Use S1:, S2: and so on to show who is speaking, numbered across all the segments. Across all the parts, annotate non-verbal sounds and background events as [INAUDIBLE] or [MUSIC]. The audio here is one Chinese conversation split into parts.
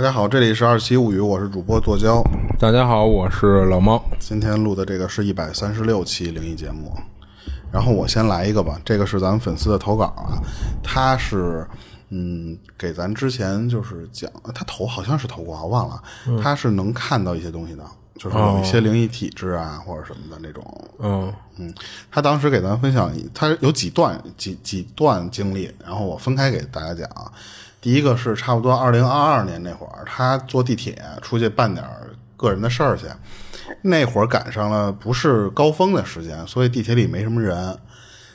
S1: 大家好，这里是二七物语，我是主播剁椒。
S2: 大家好，我是老猫。
S1: 今天录的这个是一百三十六期灵异节目，然后我先来一个吧，这个是咱们粉丝的投稿啊，他是嗯给咱之前就是讲，他投好像是投过，我忘了，他是能看到一些东西的，就是有一些灵异体质啊、或者什么的那种，
S2: 嗯
S1: 嗯，他当时给咱分享，他有几段几几段经历，然后我分开给大家讲啊。第一个是差不多二零二二年那会儿，他坐地铁出去办点个人的事儿去，那会儿赶上了不是高峰的时间，所以地铁里没什么人，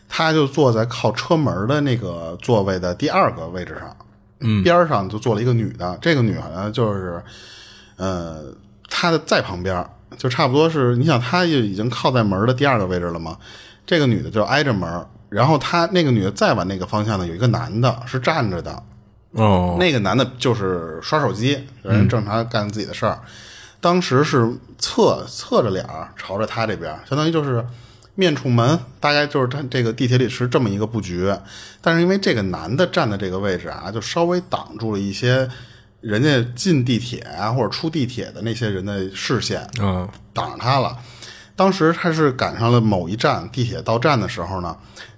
S1: 他就坐在靠车门的那个座位的第二个位置上，
S2: 嗯，
S1: 边上就坐了一个女的，这个女的呢就是，呃，他的在旁边，就差不多是，你想他就已经靠在门的第二个位置了嘛，这个女的就挨着门，然后他那个女的再往那个方向呢，有一个男的是站着的。
S2: 哦，
S1: 那个男的就是刷手机，人正常干自己的事儿。当时是侧侧着脸儿朝着他这边，相当于就是面冲门，大概就是他这个地铁里是这么一个布局。但是因为这个男的站的这个位置啊，就稍微挡住了一些人家进地铁啊或者出地铁的那些人的视线，
S2: 嗯
S1: 挡着他了。当时他是赶上了某一站地铁到站的时候呢，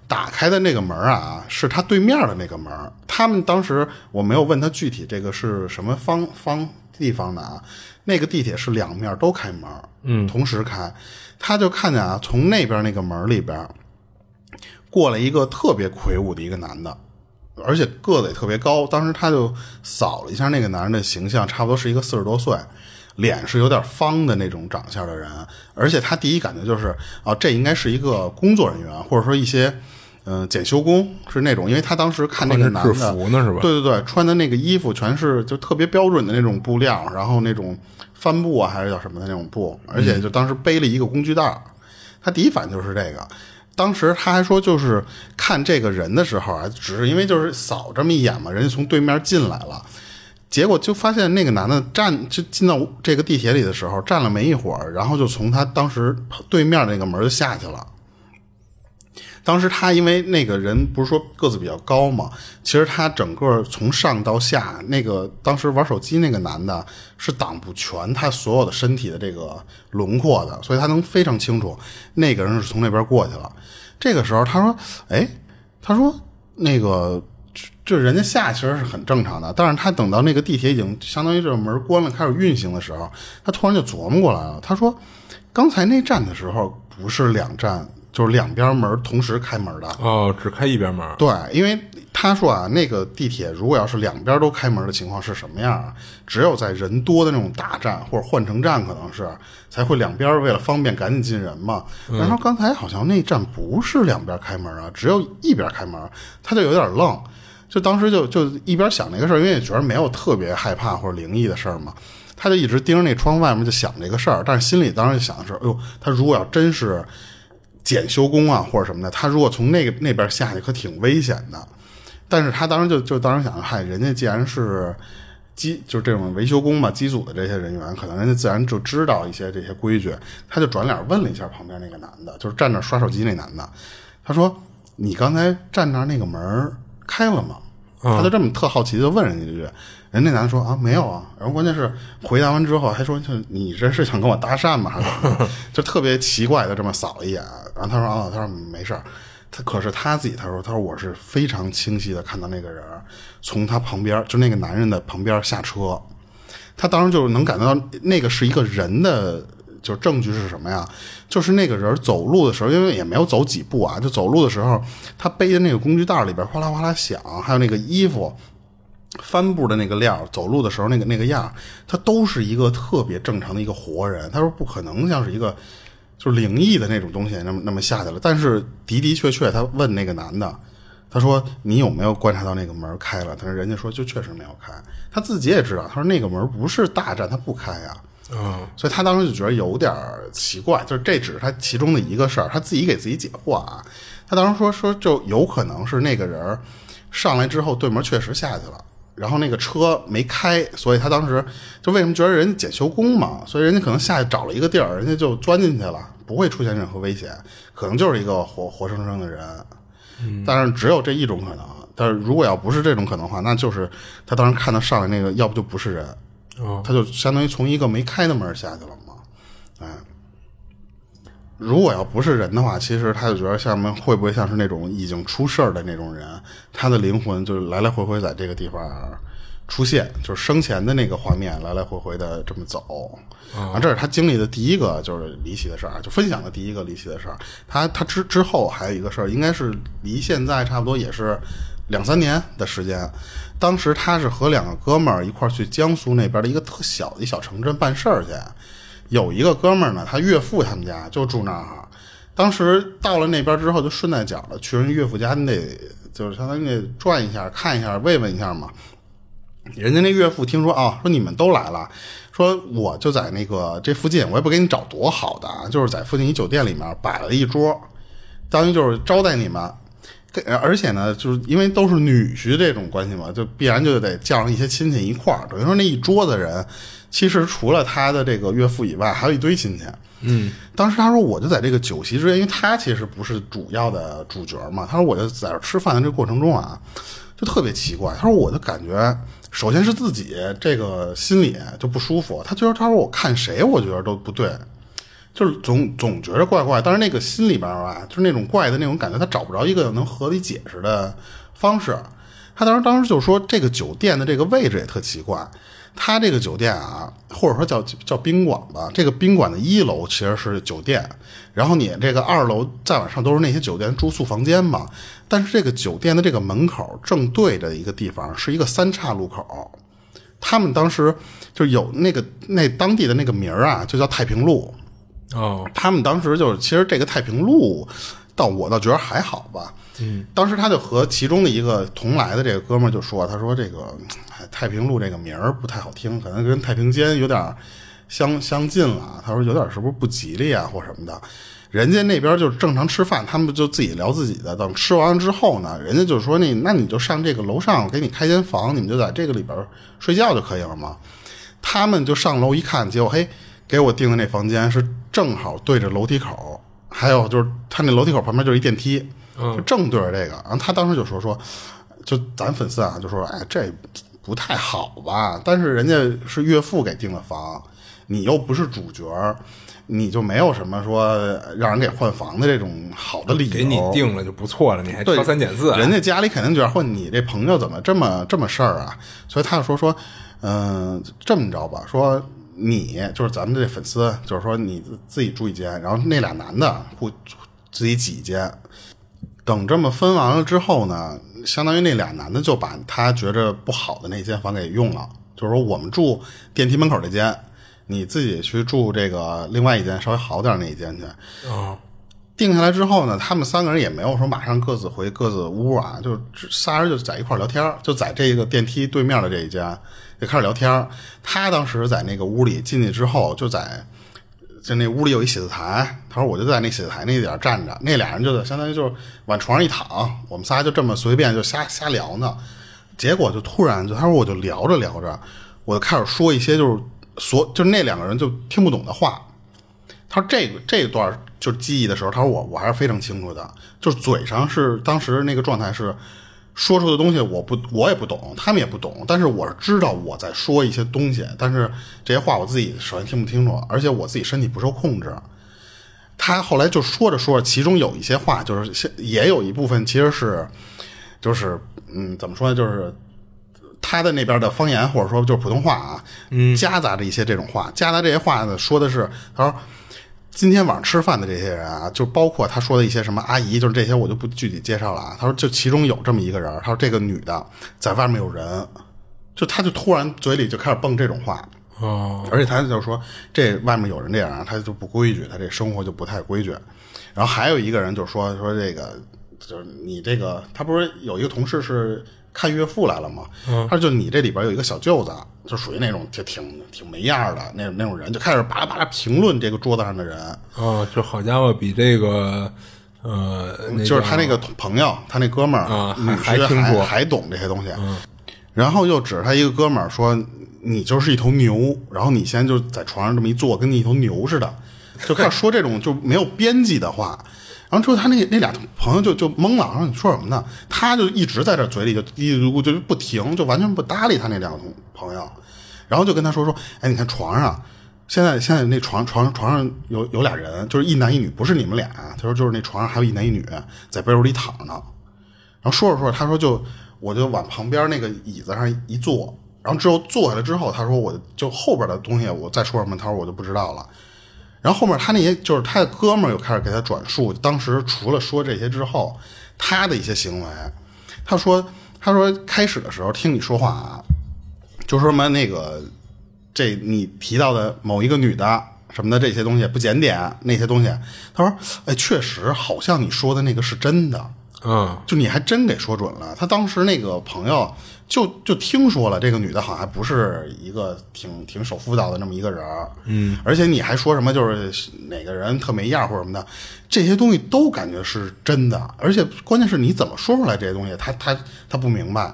S1: 打开的那个门啊，是他对面的那个门。他们当时我没有问他具体这个是什么方方地方的啊，那个地铁是两面都开门，嗯，同时开。他就看见啊，从那边那个门里边过来一个特别魁梧的一个男的，而且个子也特别高。当时他就扫了一下那个男人的形象，差不多是一个四十多岁。脸是有点方的那种长相的人，而且他第一感觉就是啊，这应该是一个工作人员，或者说一些嗯、呃检修工，是那种，因为他当时看那个男的
S2: 制服呢是吧
S1: 对对对，穿的那个衣服全是就特别标准的那种布料，然后那种帆布啊还是叫什么的那种布，而且就当时背了一个工具袋儿，他第一反应就是这个。当时他还说，就是看这个人的时候啊，只是因为就是扫这么一眼嘛，人家从对面进来了，结果就发现那个男的站就进到这个地铁里的时候，站了没一会儿，然后就从他当时对面那个门就下去了。当时他因为那个人不是说个子比较高嘛，其实他整个从上到下，那个当时玩手机那个男的是挡不全他所有的身体的这个轮廓的，所以他能非常清楚那个人是从那边过去了。这个时候他说：“哎，他说那个这人家下其实是很正常的，但是他等到那个地铁已经相当于这个门关了，开始运行的时候，他突然就琢磨过来了。他说，刚才那站的时候不是两站，就是两边门同时开门的。
S2: 哦，只开一边门。
S1: 对，因为他说啊，那个地铁如果要是两边都开门的情况是什么样啊？只有在人多的那种大站或者换乘站，可能是才会两边为了方便赶紧进人嘛。然后刚才好像那站不是两边开门啊，只有一边开门，他就有点愣。就当时就就一边想那个事儿，因为也觉得没有特别害怕或者灵异的事儿嘛，他就一直盯着那窗外面就想这个事儿，但是心里当时就想的是，哎呦，他如果要真是检修工啊或者什么的，他如果从那个那边下去，可挺危险的。但是他当时就就当时想，嗨，人家既然是机就是这种维修工嘛，机组的这些人员，可能人家自然就知道一些这些规矩。他就转脸问了一下旁边那个男的，就是站那刷手机那男的，他说：“你刚才站那儿那个门开了吗？”他就这么特好奇就问人家一句，人那男的说：“啊，没有啊。”然后关键是回答完之后还说：“就你这是想跟我搭讪吗？还是怎么？” [LAUGHS] 就特别奇怪的这么扫了一眼。然后他说：“啊，他说没事儿。”他可是他自己，他说：“他说我是非常清晰的看到那个人从他旁边，就那个男人的旁边下车。他当时就是能感觉到那个是一个人的，就是证据是什么呀？就是那个人走路的时候，因为也没有走几步啊，就走路的时候，他背的那个工具袋里边哗啦哗啦响，还有那个衣服帆布的那个料，走路的时候那个那个样，他都是一个特别正常的一个活人。他说不可能像是一个。”就是灵异的那种东西，那么那么下去了。但是的的确确，他问那个男的，他说：“你有没有观察到那个门开了？”他说：“人家说就确实没有开。”他自己也知道，他说那个门不是大站，他不开呀。
S2: 嗯，
S1: 所以他当时就觉得有点奇怪，就是这只是他其中的一个事儿，他自己给自己解惑啊。他当时说说就有可能是那个人上来之后，对门确实下去了。然后那个车没开，所以他当时就为什么觉得人家检修工嘛，所以人家可能下去找了一个地儿，人家就钻进去了，不会出现任何危险，可能就是一个活活生生的人。但是只有这一种可能。但是如果要不是这种可能的话，那就是他当时看到上来那个，要不就不是人，
S2: 哦，
S1: 他就相当于从一个没开的门下去了。如果要不是人的话，其实他就觉得像们会不会像是那种已经出事儿的那种人，他的灵魂就是来来回回在这个地方出现，就是生前的那个画面来来回回的这么走。啊，这是他经历的第一个就是离奇的事儿，就分享的第一个离奇的事儿。他他之之后还有一个事儿，应该是离现在差不多也是两三年的时间。当时他是和两个哥们儿一块儿去江苏那边的一个特小的一小城镇办事儿去。有一个哥们儿呢，他岳父他们家就住那儿。当时到了那边之后，就顺带脚的去人岳父家，你得就是相当于得转一下、看一下、慰问一下嘛。人家那岳父听说啊，说你们都来了，说我就在那个这附近，我也不给你找多好的啊，就是在附近一酒店里面摆了一桌，当于就是招待你们。而且呢，就是因为都是女婿这种关系嘛，就必然就得叫上一些亲戚一块儿。等于说那一桌子人。其实除了他的这个岳父以外，还有一堆亲戚。
S2: 嗯，
S1: 当时他说，我就在这个酒席之间，因为他其实不是主要的主角嘛。他说，我就在这吃饭的这个过程中啊，就特别奇怪。他说，我就感觉，首先是自己这个心里就不舒服。他觉得，他说我看谁，我觉得都不对，就是总总觉着怪怪。但是那个心里边啊，就是那种怪的那种感觉，他找不着一个能合理解释的方式。他当时当时就说，这个酒店的这个位置也特奇怪。他这个酒店啊，或者说叫叫宾馆吧，这个宾馆的一楼其实是酒店，然后你这个二楼再往上都是那些酒店住宿房间嘛。但是这个酒店的这个门口正对着一个地方是一个三岔路口，他们当时就有那个那当地的那个名儿啊，就叫太平路。
S2: 哦，
S1: 他们当时就是其实这个太平路，倒我倒觉得还好吧。
S2: 嗯，
S1: 当时他就和其中的一个同来的这个哥们儿就说：“他说这个太平路这个名儿不太好听，可能跟太平间有点相 [LAUGHS] 相近了。他说有点是不是不吉利啊，或什么的。人家那边就是正常吃饭，他们就自己聊自己的。等吃完了之后呢，人家就说那那你就上这个楼上，给你开间房，你们就在这个里边睡觉就可以了嘛。他们就上楼一看，结果嘿，给我订的那房间是正好对着楼梯口，还有就是他那楼梯口旁边就是一电梯。”就正对着这个，然后他当时就说说，就咱粉丝啊，就说哎，这不太好吧？但是人家是岳父给订的房，你又不是主角，你就没有什么说让人给换房的这种好的理由。
S2: 给你定了就不错了，你还挑三拣四。
S1: 人家家里肯定觉得，或你这朋友怎么这么这么事儿啊？所以他就说说，嗯，这么着吧，说你就是咱们这粉丝，就是说你自己住一间，然后那俩男的互自己挤一间。等这么分完了之后呢，相当于那俩男的就把他觉着不好的那间房给用了，就是说我们住电梯门口这间，你自己去住这个另外一间稍微好点那一间去。
S2: 啊，
S1: 定下来之后呢，他们三个人也没有说马上各自回各自屋啊，就仨人就在一块聊天，就在这个电梯对面的这一间就开始聊天。他当时在那个屋里进去之后，就在。就那屋里有一写字台，他说我就在那写字台那点站着，那俩人就相当于就是往床上一躺，我们仨就这么随便就瞎瞎聊呢。结果就突然就他说我就聊着聊着，我就开始说一些就是所就那两个人就听不懂的话。他说这个这段就记忆的时候，他说我我还是非常清楚的，就是嘴上是当时那个状态是。说出的东西我不我也不懂，他们也不懂，但是我是知道我在说一些东西，但是这些话我自己首先听不清楚，而且我自己身体不受控制。他后来就说着说着，其中有一些话就是也有一部分其实是就是嗯怎么说呢，就是他的那边的方言或者说就是普通话啊，夹杂着一些这种话，夹杂这些话呢说的是他说。今天晚上吃饭的这些人啊，就包括他说的一些什么阿姨，就是这些我就不具体介绍了啊。他说，就其中有这么一个人，他说这个女的在外面有人，就他就突然嘴里就开始蹦这种话
S2: 哦，
S1: 而且他就说这外面有人这样，他就不规矩，他这生活就不太规矩。然后还有一个人就说说这个就是你这个，他不是有一个同事是。看岳父来了嘛？他说：“就你这里边有一个小舅子，就属于那种就挺挺没样的那那种人，就开始巴拉巴拉评论这个桌子上的人。
S2: 哦，就好家伙，比这个呃，
S1: 就是他那个朋友，他那哥们儿
S2: 啊，
S1: 还
S2: 还
S1: 还懂这些东西。然后又指着他一个哥们儿说：‘你就是一头牛，然后你现在就在床上这么一坐，跟你一头牛似的。’就开始说这种就没有边际的话。”然后之后，他那那俩朋友就就懵了，说你说什么呢？他就一直在这嘴里就嘀嘀咕咕，就不停，就完全不搭理他那两个同朋友。然后就跟他说说，哎，你看床上，现在现在那床床床上有有俩人，就是一男一女，不是你们俩。他说就是那床上还有一男一女在被窝里躺着呢。然后说着说着，他说就我就往旁边那个椅子上一坐，然后之后坐下来之后，他说我就后边的东西我再说什么，他说我就不知道了。然后后面他那些就是他的哥们儿又开始给他转述，当时除了说这些之后，他的一些行为。他说他说开始的时候听你说话啊，就说什么那个这你提到的某一个女的什么的这些东西不检点那些东西，他说哎确实好像你说的那个是真的。
S2: 嗯，
S1: 就你还真给说准了。他当时那个朋友就就听说了，这个女的好像还不是一个挺挺守妇道的那么一个人嗯，而且你还说什么就是哪个人特没样或者什么的，这些东西都感觉是真的。而且关键是你怎么说出来这些东西，他他他不明白。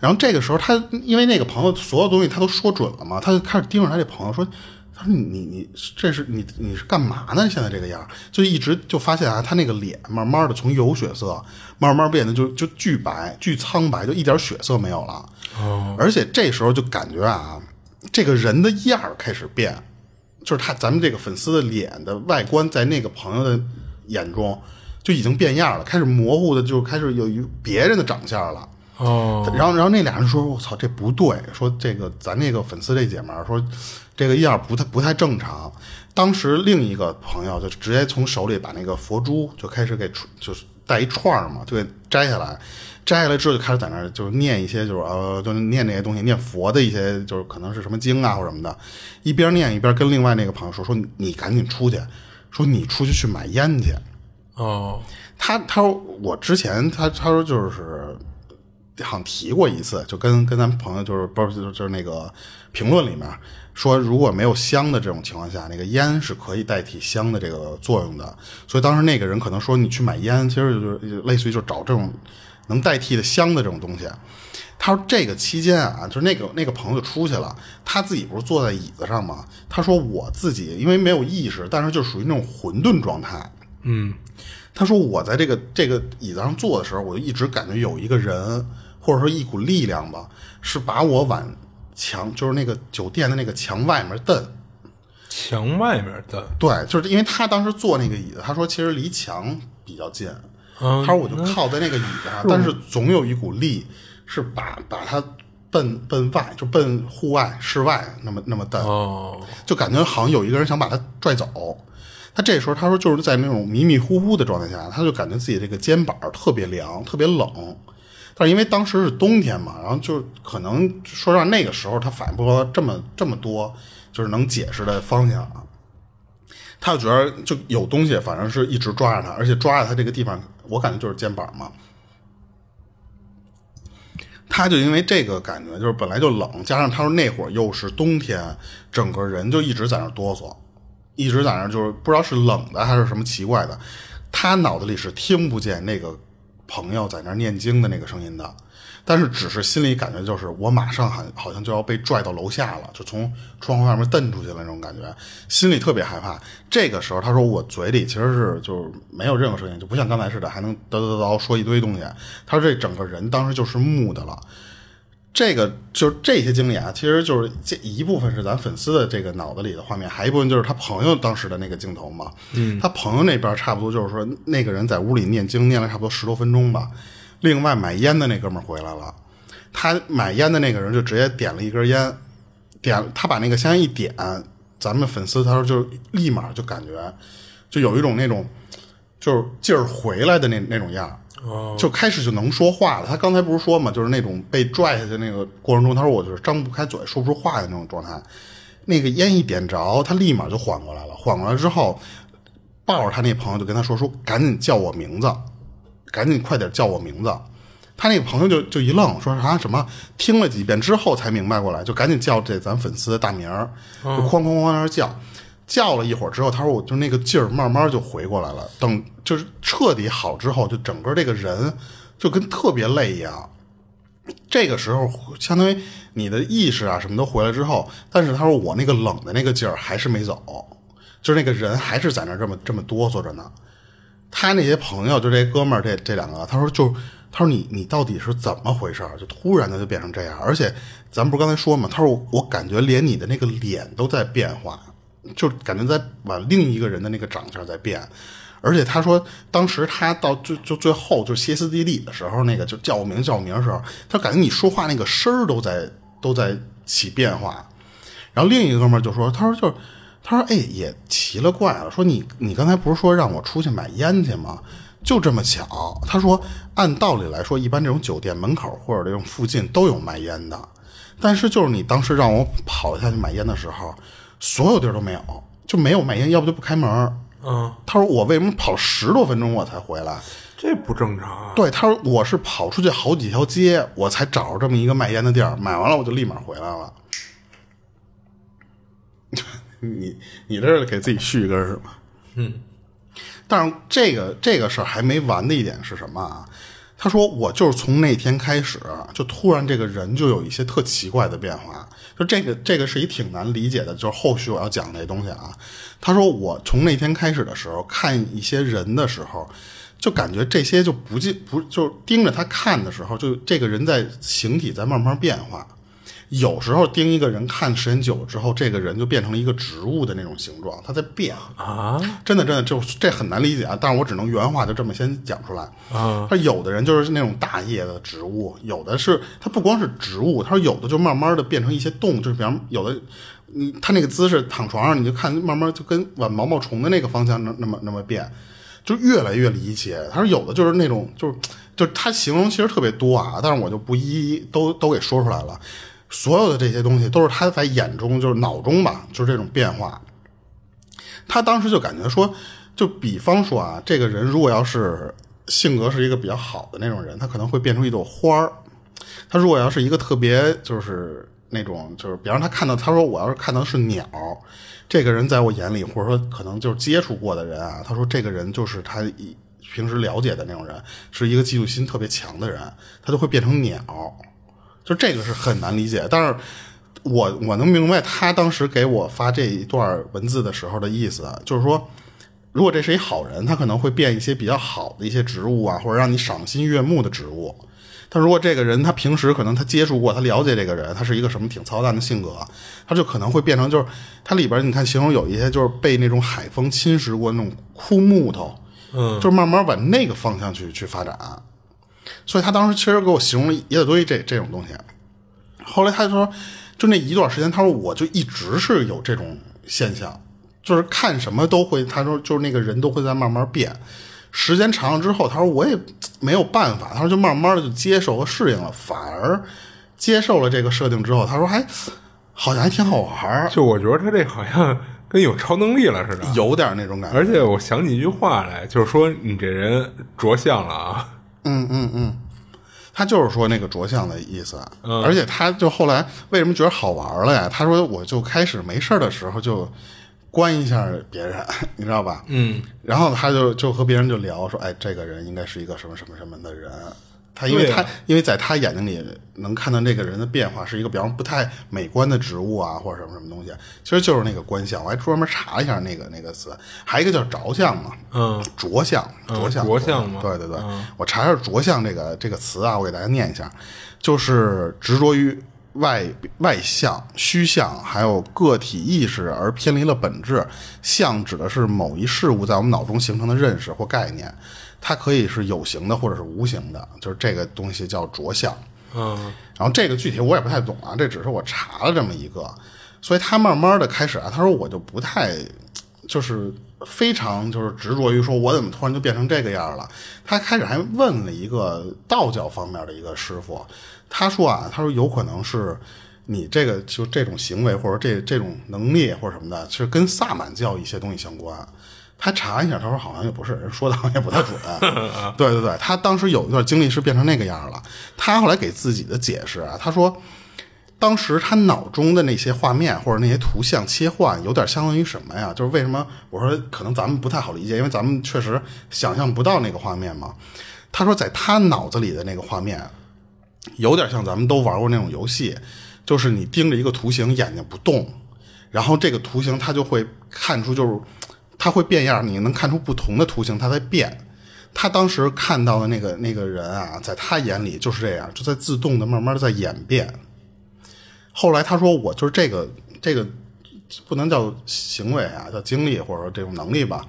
S1: 然后这个时候他因为那个朋友所有东西他都说准了嘛，他就开始盯着他这朋友说。他说：“你你这是你你是干嘛呢？现在这个样就一直就发现啊，他那个脸慢慢的从有血色慢慢变得就就巨白巨苍白，就一点血色没有了。哦，而且这时候就感觉啊，这个人的样儿开始变，就是他咱们这个粉丝的脸的外观，在那个朋友的眼中就已经变样了，开始模糊的就开始有一别人的长相了。
S2: 哦，
S1: 然后然后那俩人说：我操，这不对，说这个咱那个粉丝这姐们儿说。”这个样不太不太正常。当时另一个朋友就直接从手里把那个佛珠就开始给就是带一串嘛，就给摘下来。摘下来之后就开始在那儿就是念一些就是呃就念那些东西，念佛的一些就是可能是什么经啊或者什么的。一边念一边跟另外那个朋友说说你赶紧出去，说你出去去买烟去。
S2: 哦，
S1: 他他说我之前他他说就是好像提过一次，就跟跟咱们朋友就是不是就是那个评论里面。说如果没有香的这种情况下，那个烟是可以代替香的这个作用的。所以当时那个人可能说你去买烟，其实就是类似于就找这种能代替的香的这种东西。他说这个期间啊，就是那个那个朋友出去了，他自己不是坐在椅子上吗？他说我自己因为没有意识，但是就属于那种混沌状态。
S2: 嗯，
S1: 他说我在这个这个椅子上坐的时候，我就一直感觉有一个人或者说一股力量吧，是把我往。墙就是那个酒店的那个墙外面蹬，
S2: 墙外面蹬，
S1: 对，就是因为他当时坐那个椅子，他说其实离墙比较近，他说我就靠在那个椅子上，但是总有一股力是把把他奔奔外，就奔户外室外那么那么蹬，
S2: 哦，
S1: 就感觉好像有一个人想把他拽走。他这时候他说就是在那种迷迷糊糊的状态下，他就感觉自己这个肩膀特别凉，特别冷。但是因为当时是冬天嘛，然后就可能说让那个时候他反应不出这么这么多，就是能解释的方向啊。他就觉得就有东西，反正是一直抓着他，而且抓着他这个地方，我感觉就是肩膀嘛。他就因为这个感觉，就是本来就冷，加上他说那会儿又是冬天，整个人就一直在那哆嗦，一直在那就是不知道是冷的还是什么奇怪的，他脑子里是听不见那个。朋友在那念经的那个声音的，但是只是心里感觉就是我马上好好像就要被拽到楼下了，就从窗户外面蹬出去了那种感觉，心里特别害怕。这个时候他说我嘴里其实是就是没有任何声音，就不像刚才似的还能叨叨叨说一堆东西。他说这整个人当时就是木的了。这个就是这些经历啊，其实就是这一部分是咱粉丝的这个脑子里的画面，还一部分就是他朋友当时的那个镜头嘛。
S2: 嗯，
S1: 他朋友那边差不多就是说，那个人在屋里念经念了差不多十多分钟吧。另外买烟的那哥们回来了，他买烟的那个人就直接点了一根烟，点他把那个香烟一点，咱们粉丝他说就立马就感觉就有一种那种就是劲儿回来的那那种样。就开始就能说话了。他刚才不是说嘛，就是那种被拽下去那个过程中，他说我就是张不开嘴，说不出话的那种状态。那个烟一点着，他立马就缓过来了。缓过来之后，抱着他那朋友就跟他说：“说赶紧叫我名字，赶紧快点叫我名字。”他那个朋友就就一愣，说啥什么？听了几遍之后才明白过来，就赶紧叫这咱粉丝的大名儿，就哐哐哐那叫。叫了一会儿之后，他说：“我就那个劲儿慢慢就回过来了。等就是彻底好之后，就整个这个人就跟特别累一样。这个时候，相当于你的意识啊什么都回来之后，但是他说我那个冷的那个劲儿还是没走，就是那个人还是在那这么这么哆嗦着呢。他那些朋友，就这哥们儿这这两个，他说就他说你你到底是怎么回事儿？就突然的就变成这样，而且咱不是刚才说嘛？他说我我感觉连你的那个脸都在变化，就感觉在往另一个人的那个长相在变。而且他说，当时他到最就最后就歇斯底里的时候，那个就叫我名叫我名的时候，他感觉你说话那个声儿都在都在起变化。然后另一个哥们儿就说，他说就他说哎也奇了怪了，说你你刚才不是说让我出去买烟去吗？就这么巧，他说按道理来说，一般这种酒店门口或者这种附近都有卖烟的，但是就是你当时让我跑下去买烟的时候，所有地儿都没有，就没有卖烟，要不就不开门。
S2: 嗯，
S1: 他说我为什么跑十多分钟我才回来？
S2: 这不正常啊。
S1: 对，他说我是跑出去好几条街，我才找着这么一个卖烟的地儿，买完了我就立马回来了。[LAUGHS] 你你这是给自己续一根是吗？
S2: 嗯，
S1: 但是这个这个事儿还没完的一点是什么啊？他说我就是从那天开始，就突然这个人就有一些特奇怪的变化。就这个这个是一挺难理解的，就是后续我要讲那东西啊。他说我从那天开始的时候看一些人的时候，就感觉这些就不进不就盯着他看的时候，就这个人在形体在慢慢变化。有时候盯一个人看时间久了之后，这个人就变成了一个植物的那种形状，他在变。
S2: 啊
S1: 真的真的就这很难理解啊，但是我只能原话就这么先讲出来。
S2: 啊，
S1: 他有的人就是那种大叶的植物，有的是它不光是植物，他说有的就慢慢的变成一些动物，就是比方有的你他那个姿势躺床上，你就看慢慢就跟往毛毛虫的那个方向那那么那么变，就越来越离奇。他说有的就是那种就是就是他形容其实特别多啊，但是我就不一一都都给说出来了。所有的这些东西都是他在眼中就是脑中吧，就是这种变化。他当时就感觉说，就比方说啊，这个人如果要是性格是一个比较好的那种人，他可能会变出一朵花儿。他如果要是一个特别就是那种就是，比方他看到他说我要是看到是鸟，这个人在我眼里或者说可能就是接触过的人啊，他说这个人就是他平时了解的那种人，是一个嫉妒心特别强的人，他就会变成鸟。就这个是很难理解，但是我我能明白他当时给我发这一段文字的时候的意思，就是说，如果这是一好人，他可能会变一些比较好的一些植物啊，或者让你赏心悦目的植物。但如果这个人他平时可能他接触过，他了解这个人，他是一个什么挺操蛋的性格，他就可能会变成就是他里边你看形容有一些就是被那种海风侵蚀过那种枯木头，
S2: 嗯，
S1: 就是慢慢往那个方向去去发展。所以他当时其实给我形容了一大堆这这种东西。后来他就说，就那一段时间，他说我就一直是有这种现象，就是看什么都会，他说就是那个人都会在慢慢变。时间长了之后，他说我也没有办法，他说就慢慢的就接受和适应了，反而接受了这个设定之后，他说还好像还挺好玩儿，
S2: 就我觉得他这好像跟有超能力了似的。
S1: 有点那种感觉。
S2: 而且我想起一句话来，就是说你这人着相了啊。
S1: 嗯嗯嗯，他就是说那个着相的意思，而且他就后来为什么觉得好玩了呀？他说我就开始没事的时候就关一下别人，你知道吧？
S2: 嗯，
S1: 然后他就就和别人就聊说，哎，这个人应该是一个什么什么什么的人。他因为他、
S2: 啊
S1: 因为在他眼睛里能看到那个人的变化是一个比方不太美观的植物啊，或者什么什么东西，其实就是那个观相。我还专门查了一下那个那个词，还有一个叫着相嘛，
S2: 嗯，
S1: 着相，
S2: 嗯
S1: 着相，
S2: 着相嘛
S1: 对对对，
S2: 嗯
S1: 我查一下着相这个这个词啊，我给大家念一下，就是执着于外外相、虚相，还有个体意识而偏离了本质。相指的是某一事物在我们脑中形成的认识或概念，它可以是有形的或者是无形的，就是这个东西叫着相。
S2: 嗯，
S1: 然后这个具体我也不太懂啊，这只是我查了这么一个，所以他慢慢的开始啊，他说我就不太，就是非常就是执着于说我怎么突然就变成这个样了。他开始还问了一个道教方面的一个师傅，他说啊，他说有可能是你这个就这种行为或者这这种能力或者什么的，是跟萨满教一些东西相关。他查一下，他说好像也不是，人说的好像也不太准。[LAUGHS] 对对对，他当时有一段经历是变成那个样了。他后来给自己的解释啊，他说，当时他脑中的那些画面或者那些图像切换，有点相当于什么呀？就是为什么我说可能咱们不太好理解，因为咱们确实想象不到那个画面嘛。他说，在他脑子里的那个画面，有点像咱们都玩过那种游戏，就是你盯着一个图形，眼睛不动，然后这个图形它就会看出，就是它会变样，你能看出不同的图形它在变。他当时看到的那个那个人啊，在他眼里就是这样，就在自动的慢慢的在演变。后来他说：“我就是这个这个不能叫行为啊，叫经历或者说这种能力吧。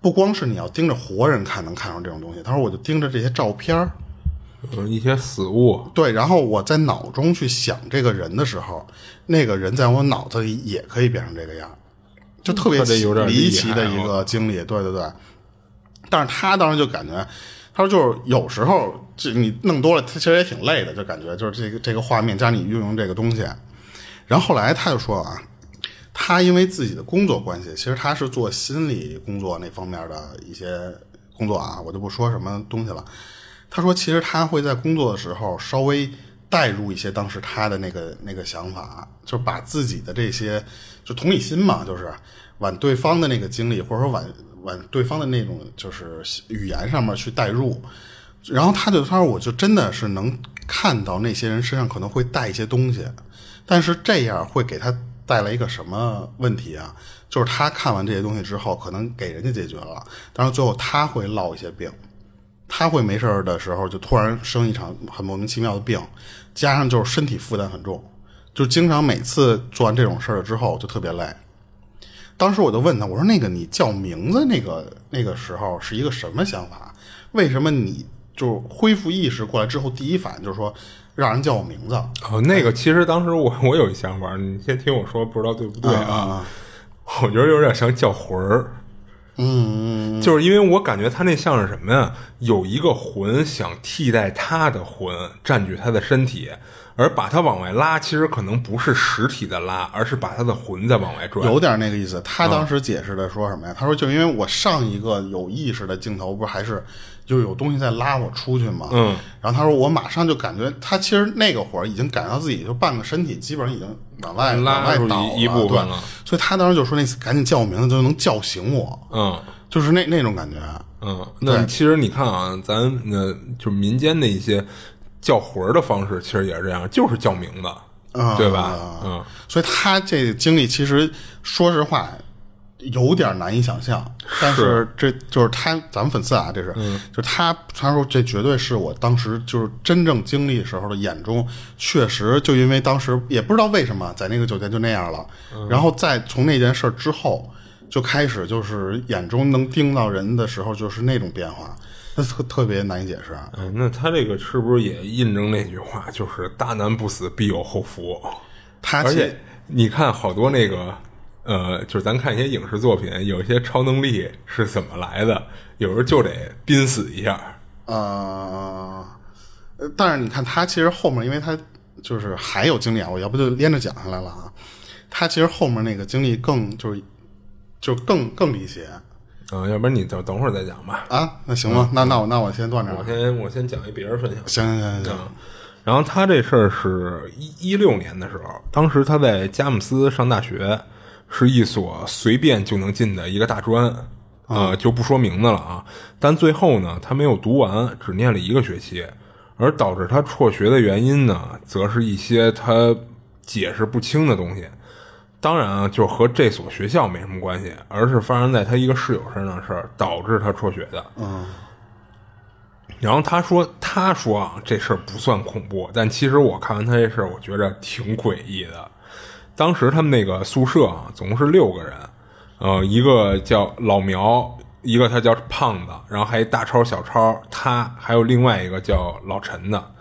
S1: 不光是你要盯着活人看能看上这种东西，他说我就盯着这些照片儿
S2: 嗯，一些死物，
S1: 对，然后我在脑中去想这个人的时候，那个人在我脑子里也可以变成这个样，就特别离奇的一个经历。对对对，但是他当时就感觉，他说就是有时候这你弄多了，他其实也挺累的，就感觉就是这个这个画面加你运用这个东西。然后后来他就说啊，他因为自己的工作关系，其实他是做心理工作那方面的一些工作啊，我就不说什么东西了。他说，其实他会在工作的时候稍微带入一些当时他的那个那个想法，就是把自己的这些就同理心嘛，就是往对方的那个经历，或者说往往对方的那种就是语言上面去带入。然后他就他说，我就真的是能看到那些人身上可能会带一些东西，但是这样会给他带来一个什么问题啊？就是他看完这些东西之后，可能给人家解决了，但是最后他会落一些病。他会没事儿的时候就突然生一场很莫名其妙的病，加上就是身体负担很重，就经常每次做完这种事儿之后就特别累。当时我就问他，我说那个你叫名字那个那个时候是一个什么想法？为什么你就恢复意识过来之后，第一反应就是说让人叫我名字？
S2: 哦，那个其实当时我 [LAUGHS] 我有一想法，你先听我说，不知道对不对啊？我觉得有点像叫魂儿，
S1: 嗯，
S2: 就是因为我感觉他那像是什么呀？有一个魂想替代他的魂占据他的身体，而把他往外拉，其实可能不是实体的拉，而是把他的魂在往外拽。
S1: 有点那个意思。他当时解释的说什么呀？他说就因为我上一个有意识的镜头，不是还是就有东西在拉我出去吗？
S2: 嗯。
S1: 然后他说我马上就感觉他其实那个会儿已经感觉到自己就半个身体基本上已经往外
S2: 拉
S1: 往外倒
S2: 一部分
S1: 对
S2: 了
S1: 所以他当时就说那次赶紧叫我名字就能叫醒我，
S2: 嗯
S1: 就是那那种感觉。
S2: 嗯，那其实你看啊，咱那就民间的一些叫魂儿的方式，其实也是这样，就是叫名字，
S1: 嗯
S2: 对吧？嗯。
S1: 所以他这经历其实说实话有点难以想象，但是这就是他咱们粉丝啊，这是，就是他他说这绝对是我当时就是真正经历时候的眼中，确实就因为当时也不知道为什么在那个酒店就那样了，然后再从那件事之后就开始就是眼中能盯到人的时候就是那种变化，那特特别难以解释啊。
S2: 嗯，那他这个是不是也印证那句话，就是大难不死必有后福？
S1: 他
S2: 而且你看好多那个，呃，就是咱看一些影视作品，有一些超能力是怎么来的，有时候就得濒死一下。
S1: 呃，呃但是你看他其实后面，因为他就是还有经历啊，我要不就连着讲下来了啊。他其实后面那个经历更就是就更更离奇
S2: 啊、要不然你等等会儿再讲吧。
S1: 啊。那行吧，那那我那我先断这儿
S2: 我。先我先讲一别人分享。
S1: 行行行行行，
S2: 然后他这事儿是一一六年的时候，当时他在佳木斯上大学，是一所随便就能进的一个大专，呃，就不说名字了啊。但最后呢，他没有读完，只念了一个学期，而导致他辍学的原因呢，则是一些他解释不清的东西。当然啊，就和这所学校没什么关系，而是发生在他一个室友身上的事儿，导致他辍学的。
S1: 嗯
S2: 然后他说：“他说啊，这事儿不算恐怖，但其实我看完他这事儿，我觉着挺诡异的。当时他们那个宿舍啊，总共是六个人，呃，一个叫老苗，一个他叫胖子，然后还有大超、小超，他还有另外一个叫老陈的。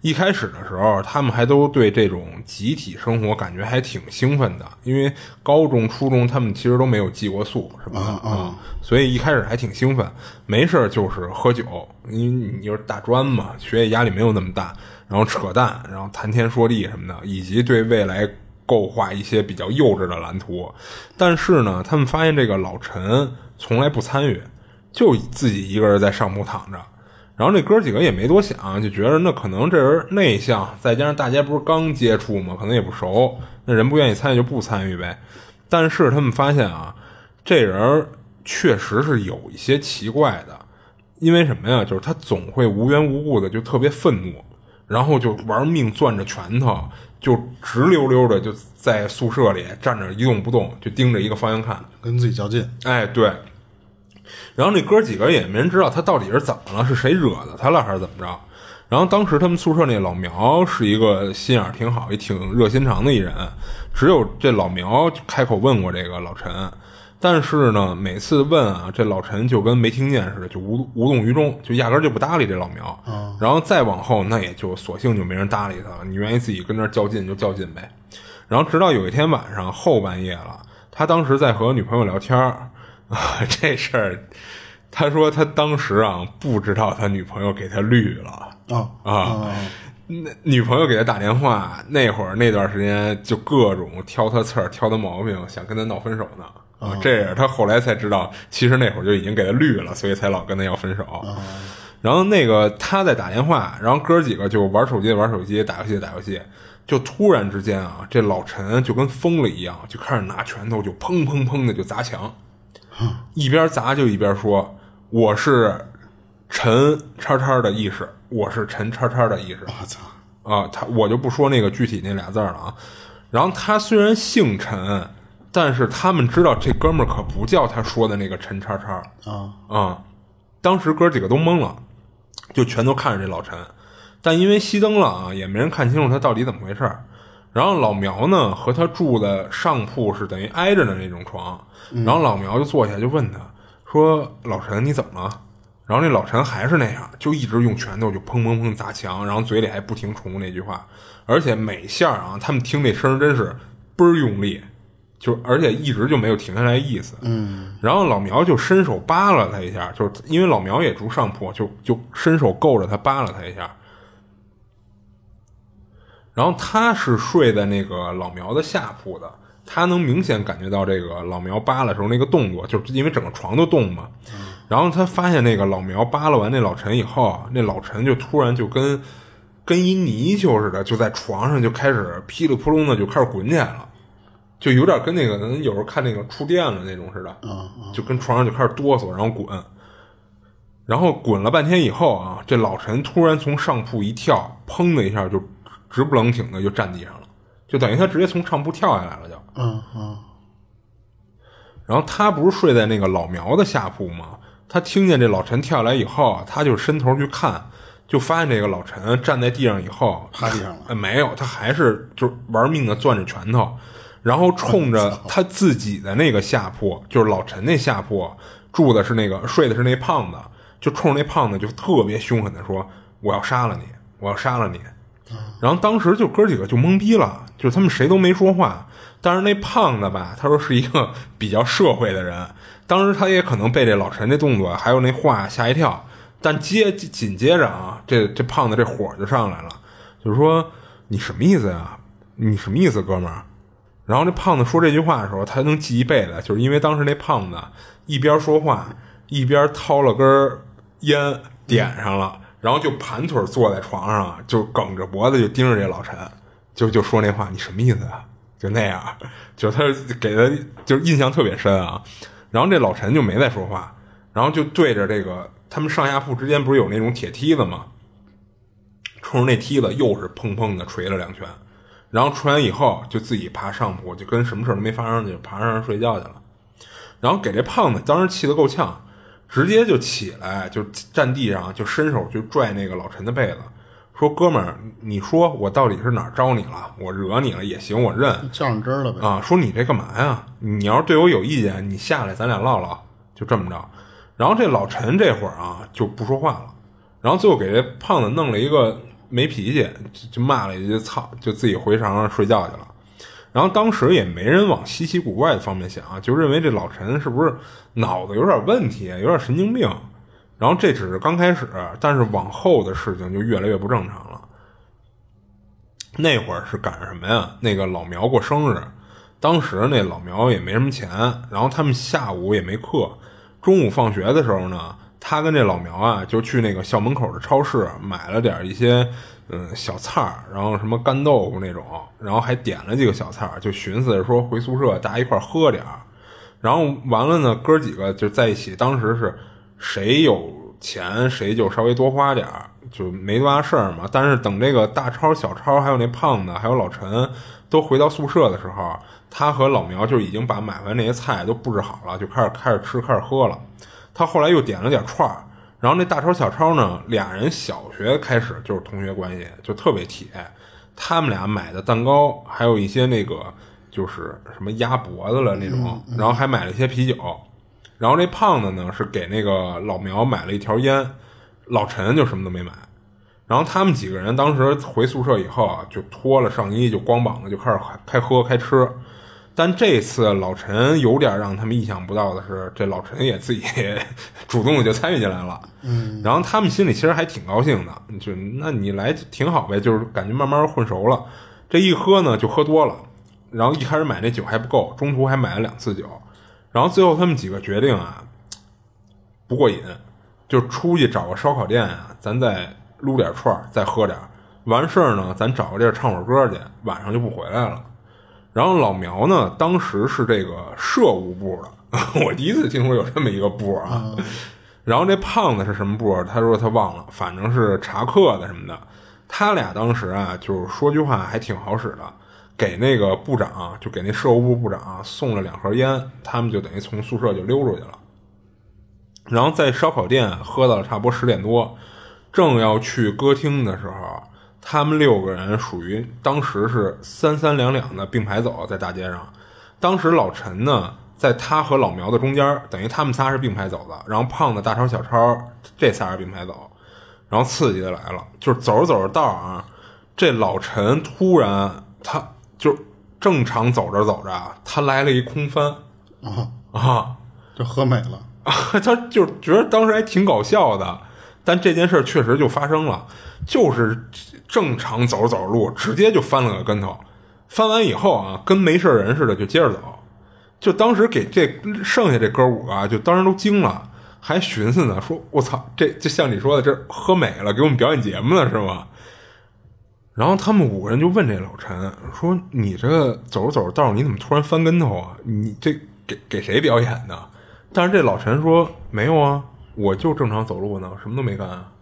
S2: 一开始的时候，他们还都对这种集体生活感觉还挺兴奋的，因为高中、初中他们其实都没有寄过宿什么的啊、所以一开始还挺兴奋，没事儿就是喝酒，因为你就是大专嘛，学业压力没有那么大，然后扯淡，然后谈天说地什么的，以及对未来构画一些比较幼稚的蓝图。但是呢，他们发现这个老陈从来不参与，就自己一个人在上铺躺着。然后这哥几个也没多想，就觉得那可能这人内向，再加上大家不是刚接触嘛，可能也不熟，那人不愿意参与就不参与呗。但是他们发现啊，这人确实是有一些奇怪的，因为什么呀？就是他总会无缘无故的就特别愤怒，然后就玩命攥着拳头，就直溜溜的就在宿舍里站着一动不动，就盯着一个方向看。
S1: 跟自己较劲。
S2: 哎，对。然后那哥几个也没人知道他到底是怎么了，是谁惹的他了，还是怎么着。然后当时他们宿舍那老苗是一个心眼挺好、也挺热心肠的一人，只有这老苗开口问过这个老陈，但是呢，每次问啊，这老陈就跟没听见似的，就无无动于衷，就压根儿就不搭理这老苗。然后再往后，那也就索性就没人搭理他了。你愿意自己跟那儿较劲就较劲呗。然后直到有一天晚上后半夜了，他当时在和女朋友聊天儿啊，[LAUGHS] 这事儿，他说他当时啊不知道他女朋友给他绿了。
S1: 啊
S2: 啊，那女朋友给他打电话，那会儿那段时间就各种挑他刺儿、挑他毛病，想跟他闹分手呢。啊，这也是他后来才知道，其实那会儿就已经给他绿了，所以才老跟他要分手。然后那个他在打电话，然后哥几个就玩手机玩手机，打游戏打游戏，就突然之间啊，这老陈就跟疯了一样，就开始拿拳头就砰砰砰的就砸墙，一边砸就一边说：“我是陈叉叉的意识。”我是陈叉叉的意识。
S1: 我操
S2: 啊！他我就不说那个具体那俩字了啊。然后他虽然姓陈，但是他们知道这哥们儿可不叫他说的那个陈叉叉
S1: 啊
S2: 啊！当时哥几个都懵了，就全都看着这老陈。但因为熄灯了啊，也没人看清楚他到底怎么回事儿。然后老苗呢和他住的上铺是等于挨着的那种床。然后老苗就坐下就问他说：“老陈你怎么了？”然后那老陈还是那样，就一直用拳头就砰砰砰砸墙，然后嘴里还不停重复那句话，而且每下啊，他们听那声真是倍儿用力，就而且一直就没有停下来意思。
S1: 嗯，
S2: 然后老苗就伸手扒拉他一下，就是因为老苗也住上铺，就就伸手够着他扒拉他一下。然后他是睡在那个老苗的下铺的，他能明显感觉到这个老苗扒拉时候那个动作，就是因为整个床都动嘛。然后他发现那个老苗扒拉完那老陈以后啊，那老陈就突然就跟跟一泥鳅似的，就在床上就开始噼里扑隆的就开始滚起来了，就有点跟那个咱有时候看那个触电了那种似的，就跟床上就开始哆嗦，然后滚，然后滚了半天以后啊，这老陈突然从上铺一跳，砰的一下就直不冷挺的就站地上了，就等于他直接从上铺跳下来了，就
S1: 嗯嗯，
S2: 然后他不是睡在那个老苗的下铺吗？他听见这老陈跳下来以后，他就伸头去看，就发现这个老陈站在地上以后
S1: 趴地上了。
S2: 呃，没有，他还是就玩命的攥着拳头，然后冲着他自己的那个下铺，就是老陈那下铺住的是那个睡的是那胖子，就冲着那胖子就特别凶狠的说：“我要杀了你，我要杀了你。”然后当时就哥几个就懵逼了，就他们谁都没说话。但是那胖子吧，他说是一个比较社会的人，当时他也可能被这老陈那动作还有那话吓一跳。但接紧接着啊，这这胖子这火就上来了，就是说你什么意思呀？你什么意思，哥们儿？然后这胖子说这句话的时候，他能记一辈子，就是因为当时那胖子一边说话一边掏了根烟点上了。然后就盘腿坐在床上，就梗着脖子就盯着这老陈，就就说那话，你什么意思啊？就那样，就他给他就印象特别深啊。然后这老陈就没再说话，然后就对着这个他们上下铺之间不是有那种铁梯子吗？冲着那梯子又是砰砰的捶了两拳，然后捶完以后就自己爬上铺，就跟什么事都没发生，就爬上睡觉去了。然后给这胖子当时气得够呛。直接就起来，就站地上，就伸手去拽那个老陈的被子，说：“哥们儿，你说我到底是哪儿招你了？我惹你了也行，我认。
S1: 较上真儿了呗。
S2: 啊，说你这干嘛呀？你要是对我有意见，你下来，咱俩唠唠。就这么着。然后这老陈这会儿啊就不说话了，然后最后给这胖子弄了一个没脾气，就骂了一句操，就自己回床上睡觉去了。”然后当时也没人往稀奇古怪的方面想啊，就认为这老陈是不是脑子有点问题，有点神经病。然后这只是刚开始，但是往后的事情就越来越不正常了。那会儿是赶上什么呀？那个老苗过生日，当时那老苗也没什么钱，然后他们下午也没课，中午放学的时候呢，他跟这老苗啊就去那个校门口的超市买了点一些。嗯，小菜儿，然后什么干豆腐那种，然后还点了几个小菜儿，就寻思着说回宿舍大家一块儿喝点儿，然后完了呢，哥几个就在一起，当时是谁有钱谁就稍微多花点儿，就没多大事儿嘛。但是等这个大超、小超还有那胖子还有老陈都回到宿舍的时候，他和老苗就已经把买回来那些菜都布置好了，就开始开始吃开始喝了。他后来又点了点串儿，然后那大超小超呢，俩人小学开始就是同学关系，就特别铁。他们俩买的蛋糕，还有一些那个就是什么鸭脖子了那种，然后还买了一些啤酒。然后那胖子呢是给那个老苗买了一条烟，老陈就什么都没买。然后他们几个人当时回宿舍以后啊，就脱了上衣，就光膀子就开始开喝开吃。但这次老陈有点让他们意想不到的是，这老陈也自己 [LAUGHS] 主动的就参与进来了。嗯，然后他们心里其实还挺高兴的，就那你来挺好呗，就是感觉慢慢混熟了。这一喝呢就喝多了，然后一开始买那酒还不够，中途还买了两次酒，然后最后他们几个决定啊，不过瘾，就出去找个烧烤店啊，咱再撸点串再喝点完事儿呢，咱找个地儿唱会儿歌去，晚上就不回来了。然后老苗呢，当时是这个社务部的，[LAUGHS] 我第一次听说有这么一个部啊。然后这胖子是什么部？他说他忘了，反正是查课的什么的。他俩当时啊，就是说句话还挺好使的，给那个部长，就给那社务部部长送了两盒烟，他们就等于从宿舍就溜出去了。然后在烧烤店喝到了差不多十点多，正要去歌厅的时候。他们六个人属于当时是三三两两的并排走在大街上，当时老陈呢在他和老苗的中间，等于他们仨是并排走的，然后胖子、大超、小超这仨是并排走，然后刺激的来了，就是走着走着道啊，这老陈突然他就正常走着走着，他来了一空翻。
S1: 啊
S2: 啊，
S1: 就喝美了，
S2: 他就觉得当时还挺搞笑的，但这件事确实就发生了，就是。正常走着走着路，直接就翻了个跟头，翻完以后啊，跟没事人似的就接着走。就当时给这剩下这哥五个啊，就当时都惊了，还寻思呢，说：“我操，这就像你说的，这喝美了，给我们表演节目了是吗？”然后他们五个人就问这老陈说：“你这走着走着道，你怎么突然翻跟头啊？你这给给谁表演的？”但是这老陈说：“没有啊，我就正常走路呢，什么都没干啊。”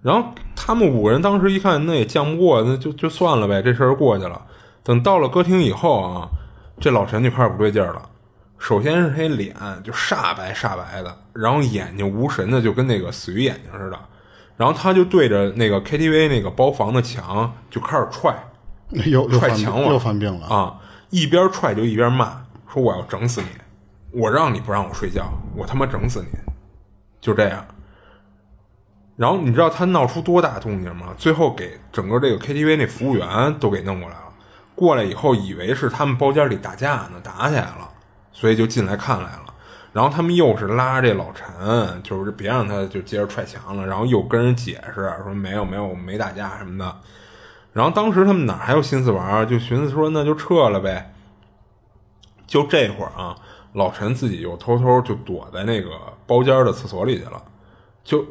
S2: 然后他们五个人当时一看，那也犟不过，那就就算了呗，这事儿过去了。等到了歌厅以后啊，这老陈就开始不对劲儿了。首先是他脸就煞白煞白的，然后眼睛无神的，就跟那个死鱼眼睛似的。然后他就对着那个 KTV 那个包房的墙就开始踹，
S1: 又
S2: 踹墙
S1: 了，又犯病了
S2: 啊！一边踹就一边骂，说我要整死你，我让你不让我睡觉，我他妈整死你，就这样。然后你知道他闹出多大动静吗？最后给整个这个 KTV 那服务员都给弄过来了。过来以后以为是他们包间里打架呢，打起来了，所以就进来看来了。然后他们又是拉这老陈，就是别让他就接着踹墙了。然后又跟人解释说没有没有没打架什么的。然后当时他们哪还有心思玩？就寻思说那就撤了呗。就这会儿啊，老陈自己又偷偷就躲在那个包间的厕所里去了，就。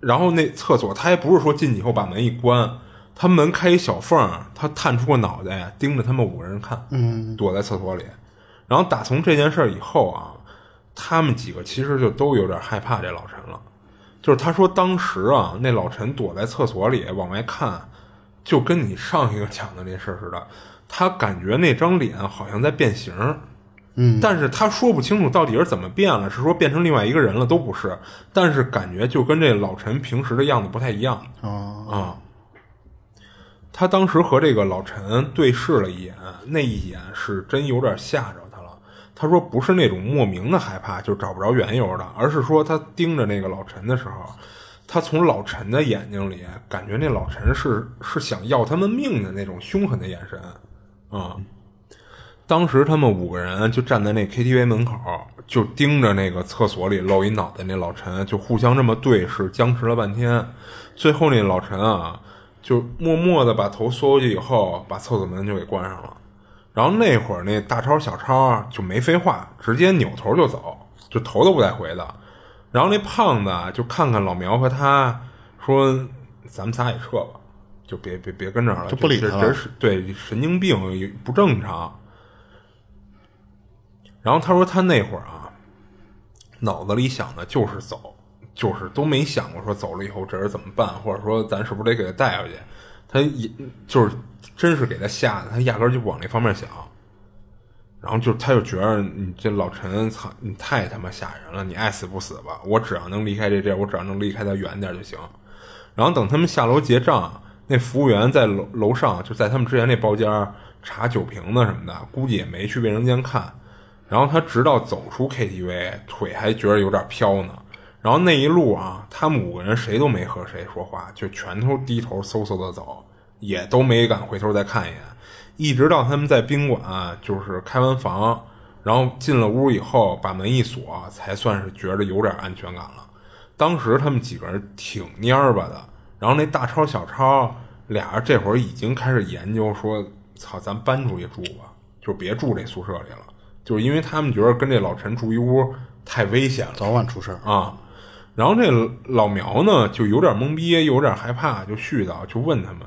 S2: 然后那厕所，他还不是说进去以后把门一关，他门开一小缝他探出个脑袋，盯着他们五个人看，
S1: 嗯，
S2: 躲在厕所里。然后打从这件事以后啊，他们几个其实就都有点害怕这老陈了。就是他说当时啊，那老陈躲在厕所里往外看，就跟你上一个讲的那事儿似的，他感觉那张脸好像在变形。
S1: 嗯，
S2: 但是他说不清楚到底是怎么变了，是说变成另外一个人了，都不是。但是感觉就跟这老陈平时的样子不太一样啊。他当时和这个老陈对视了一眼，那一眼是真有点吓着他了。他说不是那种莫名的害怕，就找不着缘由的，而是说他盯着那个老陈的时候，他从老陈的眼睛里感觉那老陈是是想要他们命的那种凶狠的眼神啊。当时他们五个人就站在那 KTV 门口，就盯着那个厕所里露一脑袋那老陈，就互相这么对视，僵持了半天。最后那老陈啊，就默默的把头缩回去以后，把厕所门就给关上了。然后那会儿那大超小超就没废话，直接扭头就走，就头都不带回的。然后那胖子就看看老苗和他，说：“咱们仨也撤吧，就别别别跟这儿了，
S1: 就不理他
S2: 了。对，神经病不正常。”然后他说他那会儿啊，脑子里想的就是走，就是都没想过说走了以后这人怎么办，或者说咱是不是得给他带回去？他也就是真是给他吓得，他压根就不往那方面想。然后就他就觉得你这老陈，操，你太他妈吓人了，你爱死不死吧？我只要能离开这地儿，我只要能离开他远点就行。然后等他们下楼结账，那服务员在楼楼上就在他们之前那包间查酒瓶子什么的，估计也没去卫生间看。然后他直到走出 KTV，腿还觉得有点飘呢。然后那一路啊，他们五个人谁都没和谁说话，就全都低头嗖嗖的走，也都没敢回头再看一眼。一直到他们在宾馆就是开完房，然后进了屋以后，把门一锁，才算是觉得有点安全感了。当时他们几个人挺蔫巴的，然后那大超小超俩人这会儿已经开始研究说：“操，咱搬出去住吧，就别住这宿舍里了。”就是因为他们觉得跟这老陈住一屋太危险了，
S1: 早晚出事儿
S2: 啊。然后这老苗呢，就有点懵逼，有点害怕，就絮叨，就问他们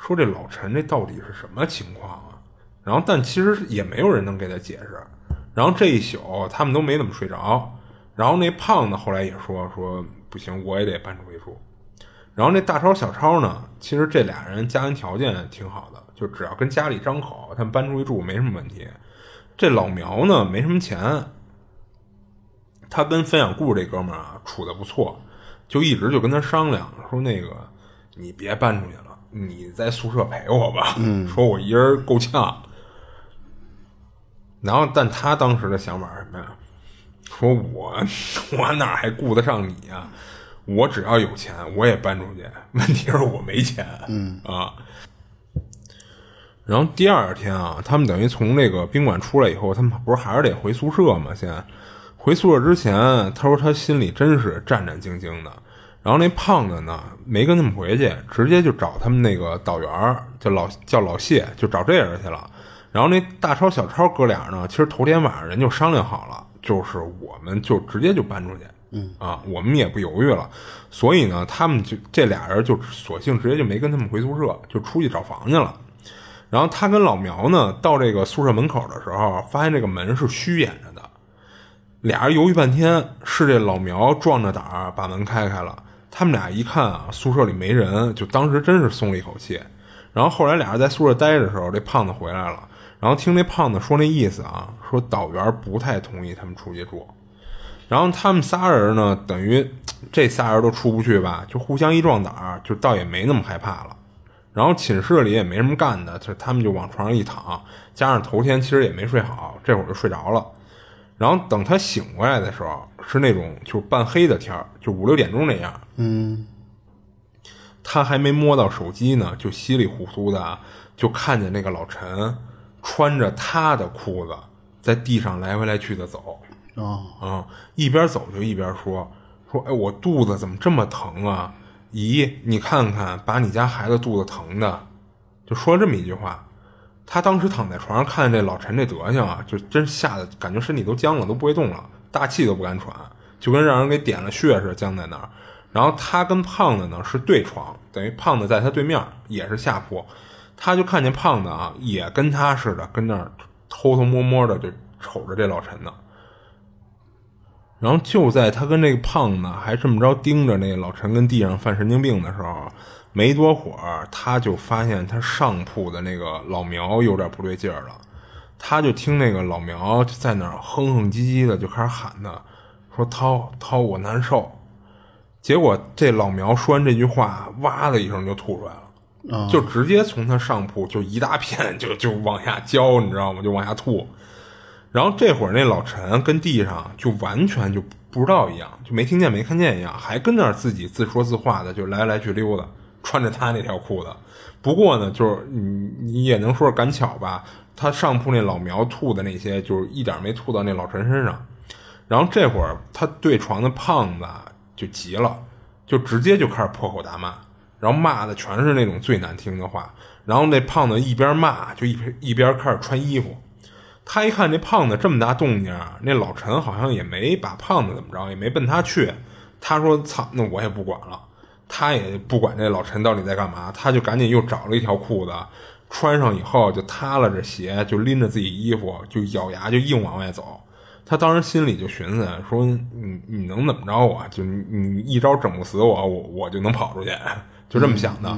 S2: 说：“这老陈这到底是什么情况啊？”然后，但其实也没有人能给他解释。然后这一宿他们都没怎么睡着。然后那胖子后来也说：“说不行，我也得搬出去住。”然后那大超小超呢，其实这俩人家庭条件挺好的，就只要跟家里张口，他们搬出去住没什么问题。这老苗呢，没什么钱。他跟分享故事这哥们儿啊处的不错，就一直就跟他商量说：“那个你别搬出去了，你在宿舍陪我吧。”说我一人够呛。然后，但他当时的想法是什么呀？说我我哪还顾得上你呀？我只要有钱，我也搬出去。问题是我没钱。嗯啊。然后第二天啊，他们等于从那个宾馆出来以后，他们不是还是得回宿舍吗？先。回宿舍之前，他说他心里真是战战兢兢的。然后那胖子呢，没跟他们回去，直接就找他们那个导员，叫老叫老谢，就找这人去了。然后那大超小超哥俩呢，其实头天晚上人就商量好了，就是我们就直接就搬出去，嗯啊，我们也不犹豫了。所以呢，他们就这俩人就索性直接就没跟他们回宿舍，就出去找房去了。然后他跟老苗呢，到这个宿舍门口的时候，发现这个门是虚掩着的。俩人犹豫半天，是这老苗壮着胆儿把门开开了。他们俩一看啊，宿舍里没人，就当时真是松了一口气。然后后来俩人在宿舍待着的时候，这胖子回来了，然后听这胖子说那意思啊，说导员不太同意他们出去住。然后他们仨人呢，等于这仨人都出不去吧，就互相一壮胆儿，就倒也没那么害怕了。然后寝室里也没什么干的，就他们就往床上一躺，加上头天其实也没睡好，这会儿就睡着了。然后等他醒过来的时候，是那种就半黑的天儿，就五六点钟那样。
S1: 嗯，
S2: 他还没摸到手机呢，就稀里糊涂的就看见那个老陈穿着他的裤子在地上来回来去的走。
S1: 哦，
S2: 啊，一边走就一边说说，哎，我肚子怎么这么疼啊？姨，你看看，把你家孩子肚子疼的，就说这么一句话。他当时躺在床上，看见这老陈这德行啊，就真吓得感觉身体都僵了，都不会动了，大气都不敢喘，就跟让人给点了穴似的，僵在那儿。然后他跟胖子呢是对床，等于胖子在他对面，也是下铺。他就看见胖子啊，也跟他似的，跟那儿偷偷摸摸的就瞅着这老陈呢。然后就在他跟那个胖子还这么着盯着那老陈跟地上犯神经病的时候。没多会儿，他就发现他上铺的那个老苗有点不对劲儿了。他就听那个老苗就在那儿哼哼唧唧的，就开始喊他，说：“涛涛，我难受。”结果这老苗说完这句话，哇的一声就吐出来了，就直接从他上铺就一大片就就往下浇，你知道吗？就往下吐。然后这会儿那老陈跟地上就完全就不知道一样，就没听见没看见一样，还跟那儿自己自说自话的，就来来去溜达。穿着他那条裤子，不过呢，就是你你也能说是赶巧吧。他上铺那老苗吐的那些，就是一点没吐到那老陈身上。然后这会儿他对床的胖子就急了，就直接就开始破口大骂，然后骂的全是那种最难听的话。然后那胖子一边骂就一一边开始穿衣服。他一看这胖子这么大动静，那老陈好像也没把胖子怎么着，也没奔他去。他说：“操，那我也不管了。”他也不管这老陈到底在干嘛，他就赶紧又找了一条裤子，穿上以后就塌了这鞋，就拎着自己衣服，就咬牙就硬往外走。他当时心里就寻思说：“你你能怎么着我？就你一招整不死我，我我就能跑出去，就这么想的。”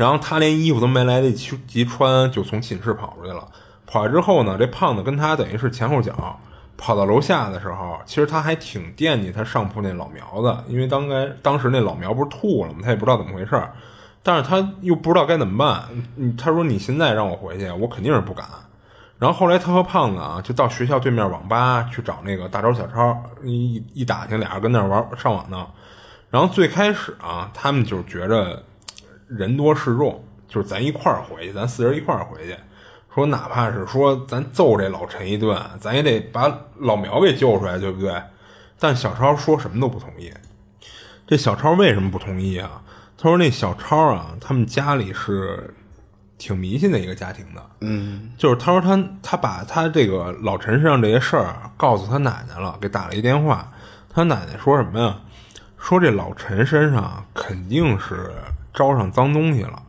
S2: 然后他连衣服都没来得及穿，就从寝室跑出去了。跑来之后呢，这胖子跟他等于是前后脚。跑到楼下的时候，其实他还挺惦记他上铺那老苗子，因为当该当时那老苗不是吐了吗？他也不知道怎么回事儿，但是他又不知道该怎么办。他说：“你现在让我回去，我肯定是不敢。”然后后来他和胖子啊，就到学校对面网吧去找那个大招小超，一一打听，俩人跟那玩上网呢。然后最开始啊，他们就觉着人多势众，就是咱一块儿回去，咱四人一块儿回去。说哪怕是说咱揍这老陈一顿，咱也得把老苗给救出来，对不对？但小超说什么都不同意。这小超为什么不同意啊？他说那小超啊，他们家里是挺迷信的一个家庭的。
S1: 嗯，
S2: 就是他说他他把他这个老陈身上这些事儿告诉他奶奶了，给打了一电话。他奶奶说什么呀？说这老陈身上肯定是招上脏东西了。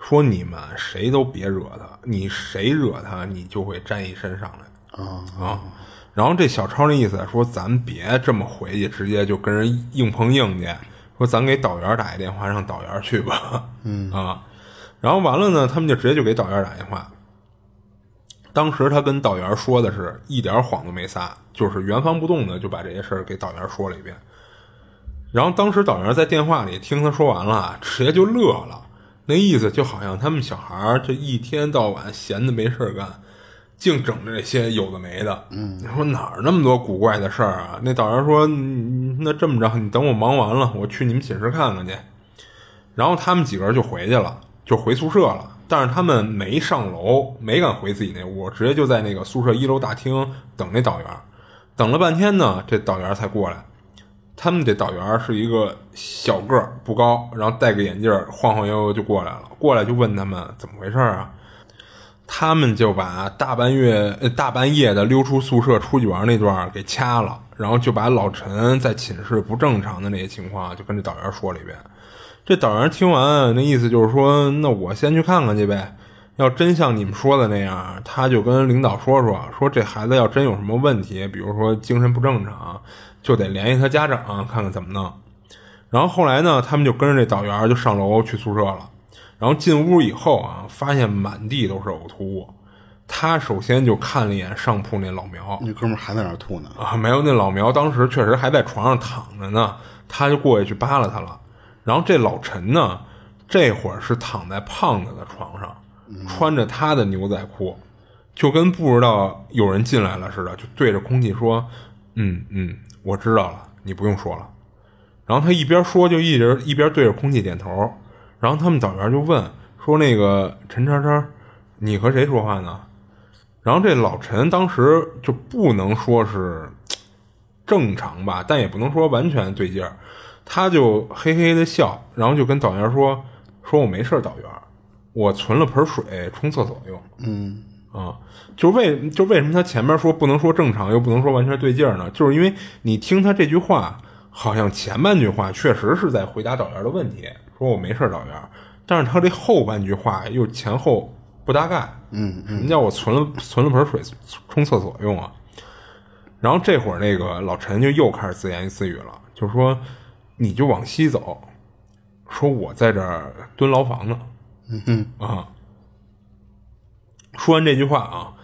S2: 说你们谁都别惹他，你谁惹他，你就会沾一身上来
S1: 啊
S2: 啊！然后这小超那意思说，咱别这么回去，直接就跟人硬碰硬去。说咱给导员打一电话，让导员去吧。
S1: 嗯 [LAUGHS]
S2: 啊，然后完了呢，他们就直接就给导员打电话。当时他跟导员说的是一点谎都没撒，就是原封不动的就把这些事儿给导员说了一遍。然后当时导员在电话里听他说完了，直接就乐了。那意思就好像他们小孩儿这一天到晚闲的没事儿干，净整这些有的没的。
S1: 嗯，
S2: 你说哪儿那么多古怪的事儿啊？那导员说：“那这么着，你等我忙完了，我去你们寝室看看去。”然后他们几个人就回去了，就回宿舍了。但是他们没上楼，没敢回自己那屋，直接就在那个宿舍一楼大厅等那导员。等了半天呢，这导员才过来。他们这导员是一个小个儿，不高，然后戴个眼镜，晃晃悠悠就过来了。过来就问他们怎么回事啊？他们就把大半月、大半夜的溜出宿舍出去玩那段给掐了，然后就把老陈在寝室不正常的那些情况就跟这导员说了一遍。这导员听完，那意思就是说，那我先去看看去呗。要真像你们说的那样，他就跟领导说说，说这孩子要真有什么问题，比如说精神不正常。就得联系他家长看看怎么弄，然后后来呢，他们就跟着这导员就上楼去宿舍了。然后进屋以后啊，发现满地都是呕吐物。他首先就看了一眼上铺那老苗，
S1: 那哥们还在那吐呢
S2: 啊，没有那老苗当时确实还在床上躺着呢，他就过去去扒拉他了。然后这老陈呢，这会儿是躺在胖子的床上，穿着他的牛仔裤，就跟不知道有人进来了似的，就对着空气说：“嗯嗯。”我知道了，你不用说了。然后他一边说，就一直一边对着空气点头。然后他们导员就问说：“那个陈叉叉，你和谁说话呢？”然后这老陈当时就不能说是正常吧，但也不能说完全对劲儿。他就嘿嘿的笑，然后就跟导员说：“说我没事导员，我存了盆水冲厕所用。”
S1: 嗯。
S2: 啊，就为就为什么他前面说不能说正常，又不能说完全对劲儿呢？就是因为你听他这句话，好像前半句话确实是在回答导员的问题，说我没事导员，但是他这后半句话又前后不搭盖。
S1: 嗯嗯，
S2: 什么叫我存了存了盆水冲厕所用啊？然后这会儿那个老陈就又开始自言自语了，就说你就往西走，说我在这儿蹲牢房呢。
S1: 嗯哼
S2: 啊。说完这句话啊，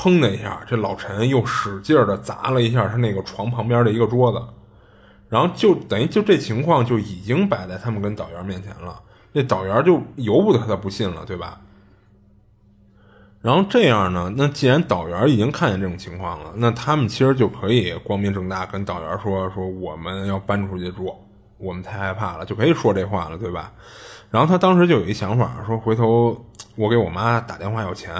S2: 砰的一下，这老陈又使劲的砸了一下他那个床旁边的一个桌子，然后就等于就这情况就已经摆在他们跟导员面前了。那导员就由不得他不信了，对吧？然后这样呢，那既然导员已经看见这种情况了，那他们其实就可以光明正大跟导员说说我们要搬出去住，我们太害怕了，就可以说这话了，对吧？然后他当时就有一想法，说回头我给我妈打电话要钱，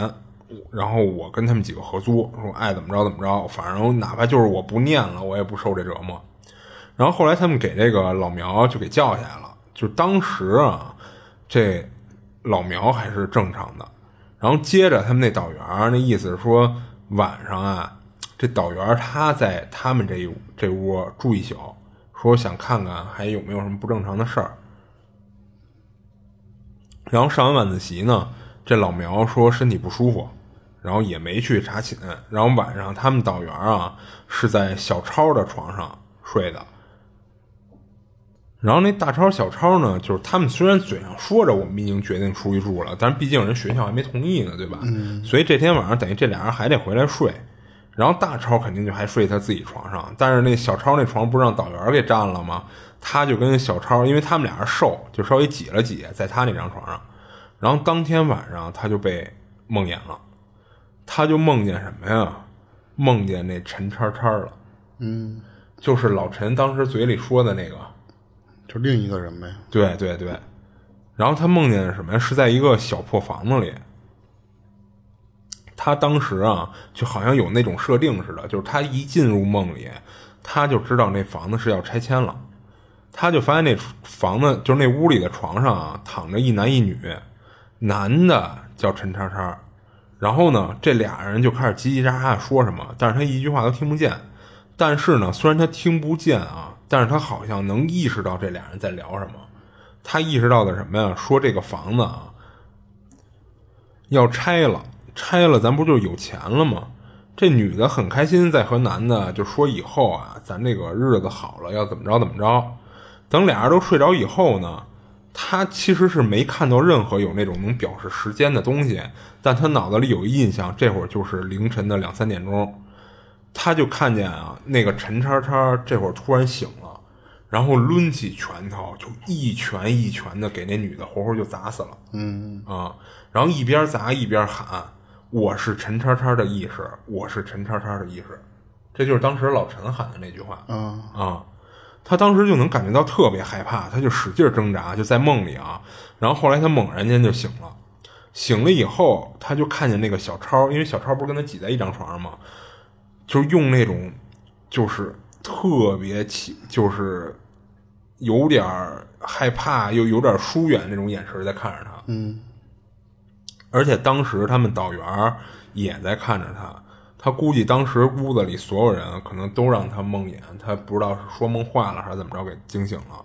S2: 然后我跟他们几个合租，说爱怎么着怎么着，反正哪怕就是我不念了，我也不受这折磨。然后后来他们给这个老苗就给叫下来了，就当时啊，这老苗还是正常的。然后接着他们那导员那意思是说，晚上啊，这导员他在他们这这屋住一宿，说想看看还有没有什么不正常的事儿。然后上完晚自习呢，这老苗说身体不舒服，然后也没去查寝。然后晚上他们导员啊是在小超的床上睡的。然后那大超小超呢，就是他们虽然嘴上说着我们已经决定出去住了，但是毕竟人学校还没同意呢，对吧？嗯。所以这天晚上等于这俩人还得回来睡，然后大超肯定就还睡他自己床上，但是那小超那床不是让导员给占了吗？他就跟小超，因为他们俩人瘦，就稍微挤了挤，在他那张床上。然后当天晚上他就被梦魇了，他就梦见什么呀？梦见那陈叉叉了。
S1: 嗯，
S2: 就是老陈当时嘴里说的那个。
S1: 就另一个人呗。
S2: 对对对，然后他梦见什么呀？是在一个小破房子里。他当时啊，就好像有那种设定似的，就是他一进入梦里，他就知道那房子是要拆迁了。他就发现那房子就是那屋里的床上啊，躺着一男一女，男的叫陈叉叉，然后呢，这俩人就开始叽叽喳喳说什么，但是他一句话都听不见。但是呢，虽然他听不见啊。但是他好像能意识到这俩人在聊什么，他意识到的什么呀？说这个房子啊要拆了，拆了咱不就有钱了吗？这女的很开心，在和男的就说以后啊，咱这个日子好了，要怎么着怎么着。等俩人都睡着以后呢，他其实是没看到任何有那种能表示时间的东西，但他脑子里有印象，这会儿就是凌晨的两三点钟。他就看见啊，那个陈叉叉这会儿突然醒了，然后抡起拳头就一拳一拳的给那女的活活就砸死了。
S1: 嗯
S2: 啊，然后一边砸一边喊：“我是陈叉叉的意识，我是陈叉叉的意识。”这就是当时老陈喊的那句话。
S1: 啊
S2: 啊，他当时就能感觉到特别害怕，他就使劲挣扎，就在梦里啊。然后后来他猛然间就醒了，醒了以后他就看见那个小超，因为小超不是跟他挤在一张床上嘛？就是用那种，就是特别起，就是有点害怕又有点疏远那种眼神在看着他。
S1: 嗯，
S2: 而且当时他们导员也在看着他，他估计当时屋子里所有人可能都让他梦魇，他不知道是说梦话了还是怎么着给惊醒了。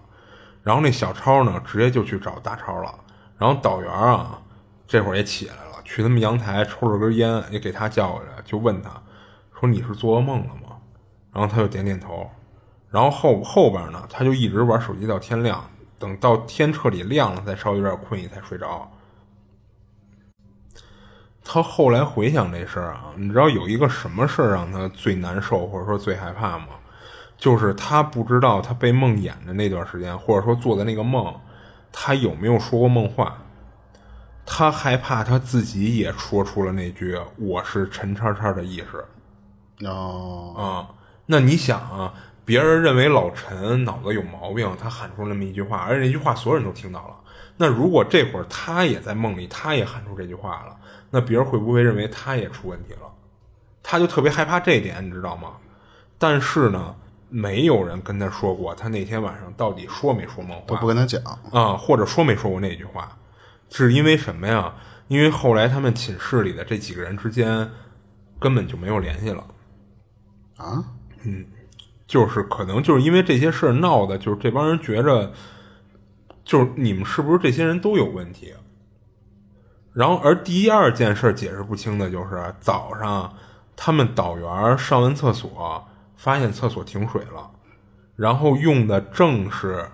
S2: 然后那小超呢，直接就去找大超了。然后导员啊，这会儿也起来了，去他们阳台抽了根烟，也给他叫过来，就问他。说你是做噩梦了吗？然后他就点点头，然后后后边呢，他就一直玩手机到天亮，等到天彻底亮了，再稍微有点困意才睡着。他后来回想这事儿啊，你知道有一个什么事儿让他最难受或者说最害怕吗？就是他不知道他被梦魇的那段时间，或者说做的那个梦，他有没有说过梦话。他害怕他自己也说出了那句“我是陈叉叉”的意识。
S1: 哦
S2: 啊，那你想啊，别人认为老陈脑子有毛病，他喊出那么一句话，而且那句话所有人都听到了。那如果这会儿他也在梦里，他也喊出这句话了，那别人会不会认为他也出问题了？他就特别害怕这一点，你知道吗？但是呢，没有人跟他说过他那天晚上到底说没说梦话，
S1: 都不跟他讲
S2: 啊，或者说没说过那句话，是因为什么呀？因为后来他们寝室里的这几个人之间根本就没有联系了。
S1: 啊，
S2: 嗯，就是可能就是因为这些事儿闹的，就是这帮人觉着，就是你们是不是这些人都有问题？然后，而第二件事解释不清的就是早上他们导员上完厕所，发现厕所停水了，然后用的正是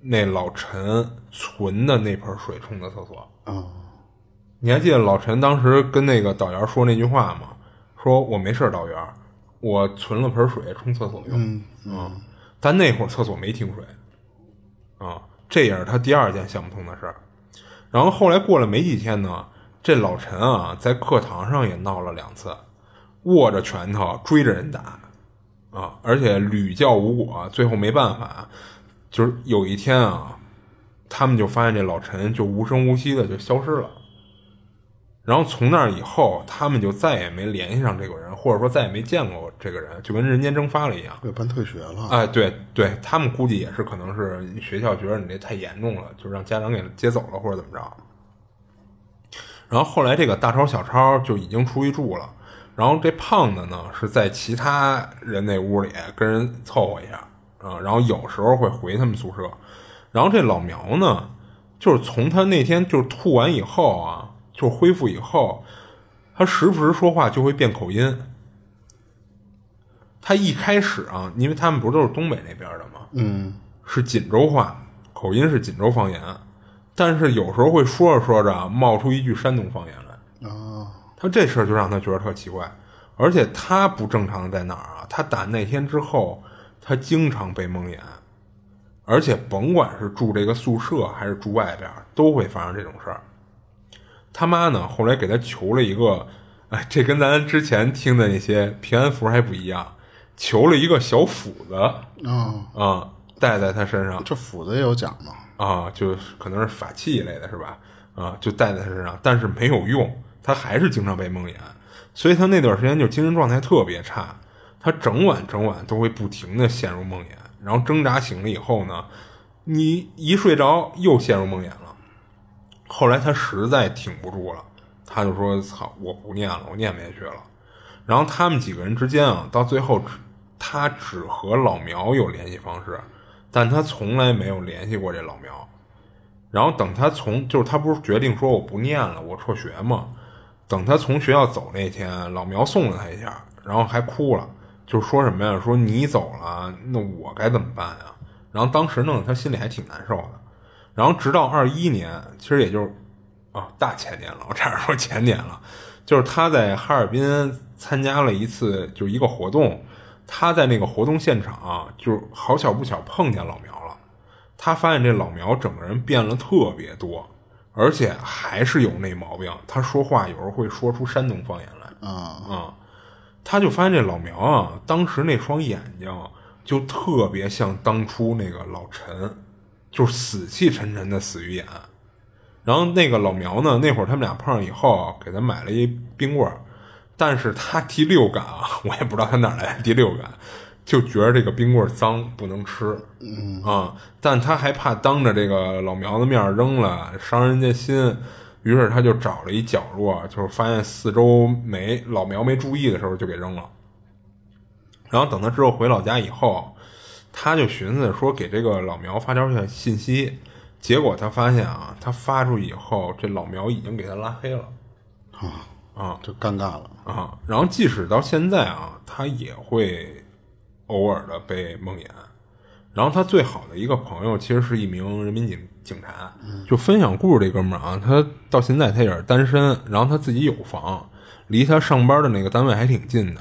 S2: 那老陈存的那盆水冲的厕所。
S1: 哦，
S2: 你还记得老陈当时跟那个导员说那句话吗？说我没事，导员。我存了盆水冲厕所用，
S1: 嗯，
S2: 但那会儿厕所没停水，啊，这也是他第二件想不通的事儿。然后后来过了没几天呢，这老陈啊，在课堂上也闹了两次，握着拳头追着人打，啊，而且屡教无果，最后没办法，就是有一天啊，他们就发现这老陈就无声无息的就消失了。然后从那以后，他们就再也没联系上这个人，或者说再也没见过这个人，就跟人间蒸发了一样，
S1: 被办退学了。
S2: 哎，对对，他们估计也是，可能是学校觉得你这太严重了，就让家长给接走了，或者怎么着。然后后来这个大超小超就已经出去住了，然后这胖子呢是在其他人那屋里跟人凑合一下啊，然后有时候会回他们宿舍。然后这老苗呢，就是从他那天就是吐完以后啊。就恢复以后，他时不时说话就会变口音。他一开始啊，因为他们不都是东北那边的吗？
S1: 嗯，
S2: 是锦州话，口音是锦州方言，但是有时候会说着说着冒出一句山东方言来。
S1: 啊，
S2: 他这事儿就让他觉得特奇怪，而且他不正常的在哪儿啊？他打那天之后，他经常被蒙眼，而且甭管是住这个宿舍还是住外边，都会发生这种事儿。他妈呢，后来给他求了一个，哎，这跟咱之前听的那些平安符还不一样，求了一个小斧子
S1: 啊，
S2: 啊，戴在他身上。
S1: 这斧子也有讲吗，
S2: 啊，就是可能是法器一类的，是吧？啊，就戴在他身上，但是没有用，他还是经常被梦魇，所以他那段时间就精神状态特别差，他整晚整晚都会不停的陷入梦魇，然后挣扎醒了以后呢，你一睡着又陷入梦魇了。后来他实在挺不住了，他就说：“操，我不念了，我念不下去了。”然后他们几个人之间啊，到最后只他只和老苗有联系方式，但他从来没有联系过这老苗。然后等他从就是他不是决定说我不念了，我辍学嘛。等他从学校走那天，老苗送了他一下，然后还哭了，就说什么呀？说你走了，那我该怎么办呀？然后当时弄得他心里还挺难受的。然后直到二一年，其实也就是啊大前年了，我差点说前年了，就是他在哈尔滨参加了一次就是一个活动，他在那个活动现场、啊就是好巧不巧碰见老苗了，他发现这老苗整个人变了特别多，而且还是有那毛病，他说话有时候会说出山东方言来。
S1: 啊，
S2: 啊，他就发现这老苗啊，当时那双眼睛就特别像当初那个老陈，就是死气沉沉的死鱼眼。然后那个老苗呢，那会儿他们俩碰上以后，给他买了一冰棍儿，但是他第六感啊，[LAUGHS] 我也不知道他哪儿来的 [LAUGHS] 第六感，就觉得这个冰棍儿脏不能吃，嗯。啊，但他还怕当着这个老苗的面儿扔了，伤人家心，于是他就找了一角落，就是发现四周没老苗没注意的时候就给扔了。然后等他之后回老家以后，他就寻思说给这个老苗发条信息，结果他发现啊，他发出去以后，这老苗已经给他拉黑了。啊
S1: 就尴尬了。
S2: 啊！然后即使到现在啊，他也会偶尔的被梦魇。然后他最好的一个朋友其实是一名人民警警察，就分享故事这哥们儿啊，他到现在他也是单身，然后他自己有房，离他上班的那个单位还挺近的。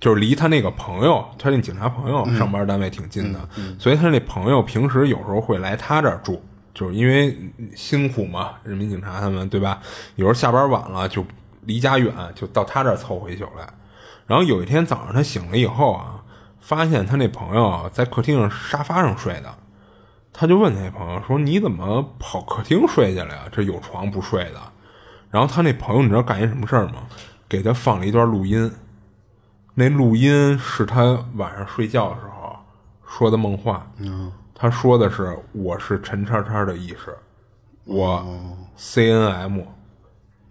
S2: 就是离他那个朋友，他那警察朋友上班单位挺近的，所以他那朋友平时有时候会来他这儿住，就是因为辛苦嘛，人民警察他们对吧？有时候下班晚了就离家远，就到他这儿凑合一宿来。然后有一天早上他醒了以后啊，发现他那朋友在客厅上沙发上睡的，他就问他那朋友说：“你怎么跑客厅睡去了呀？这有床不睡的？”然后他那朋友你知道干一什么事儿吗？给他放了一段录音。那录音是他晚上睡觉的时候说的梦话。嗯，他说的是：“我是陈叉叉的意识，我 C N M，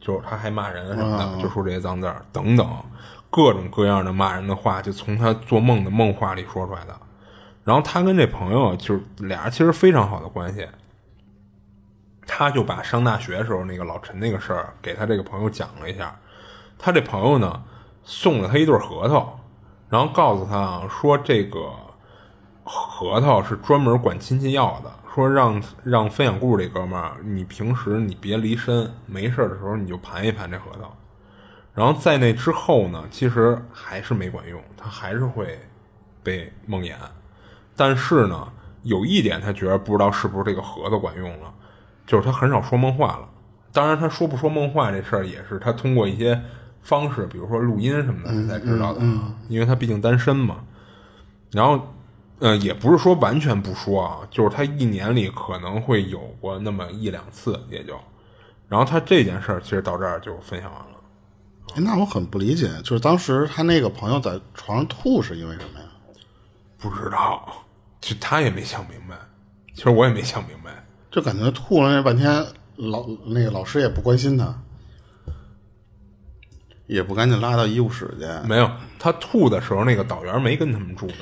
S2: 就是他还骂人什么的，就说这些脏字儿等等，各种各样的骂人的话，就从他做梦的梦话里说出来的。然后他跟这朋友就是俩人其实非常好的关系，他就把上大学时候那个老陈那个事儿给他这个朋友讲了一下，他这朋友呢。送了他一对核桃，然后告诉他啊，说这个核桃是专门管亲戚要的，说让让分享故事这哥们儿，你平时你别离身，没事儿的时候你就盘一盘这核桃。然后在那之后呢，其实还是没管用，他还是会被梦魇。但是呢，有一点他觉得不知道是不是这个核桃管用了，就是他很少说梦话了。当然，他说不说梦话这事儿也是他通过一些。方式，比如说录音什么的，才知道的，因为他毕竟单身嘛。然后，呃，也不是说完全不说啊，就是他一年里可能会有过那么一两次，也就。然后他这件事儿其实到这儿就分享完了。
S1: 那我很不理解，就是当时他那个朋友在床上吐是因为什么呀？
S2: 不知道，就他也没想明白。其实我也没想明白，
S1: 就感觉吐了那半天，老那个老师也不关心他。也不赶紧拉到医务室去。
S2: 没有，他吐的时候，那个导员没跟他们住的。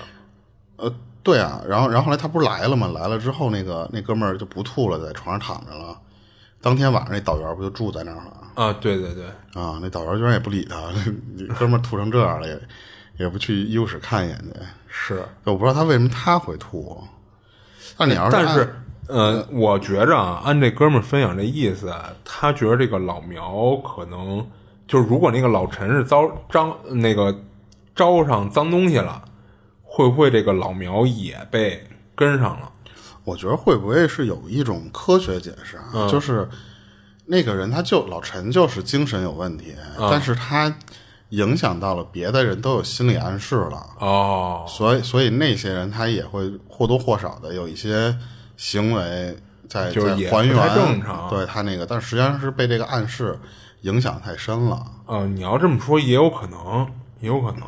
S1: 呃，对啊，然后，然后后来他不是来了吗？来了之后，那个那哥们儿就不吐了，在床上躺着了。当天晚上，那导员不就住在那儿了？
S2: 啊，对对对。
S1: 啊，那导员居然也不理他，[LAUGHS] 哥们儿吐成这样了，也也不去医务室看一眼去。
S2: 是，
S1: 我不知道他为什么他会吐。但你要是
S2: 但是，呃，我觉着啊，按这哥们儿分享这意思，他觉得这个老苗可能就是，如果那个老陈是遭脏那个招上脏东西了，会不会这个老苗也被跟上了？
S1: 我觉得会不会是有一种科学解释啊？就是那个人他就老陈就是精神有问题，但是他影响到了别的人都有心理暗示了，
S2: 哦，
S1: 所以所以那些人他也会或多或少的有一些行为在
S2: 就是
S1: 在还
S2: 也不太
S1: 原
S2: 正常
S1: 对他那个，但实际上是被这个暗示影响太深了。
S2: 呃，你要这么说也有可能，也有可能，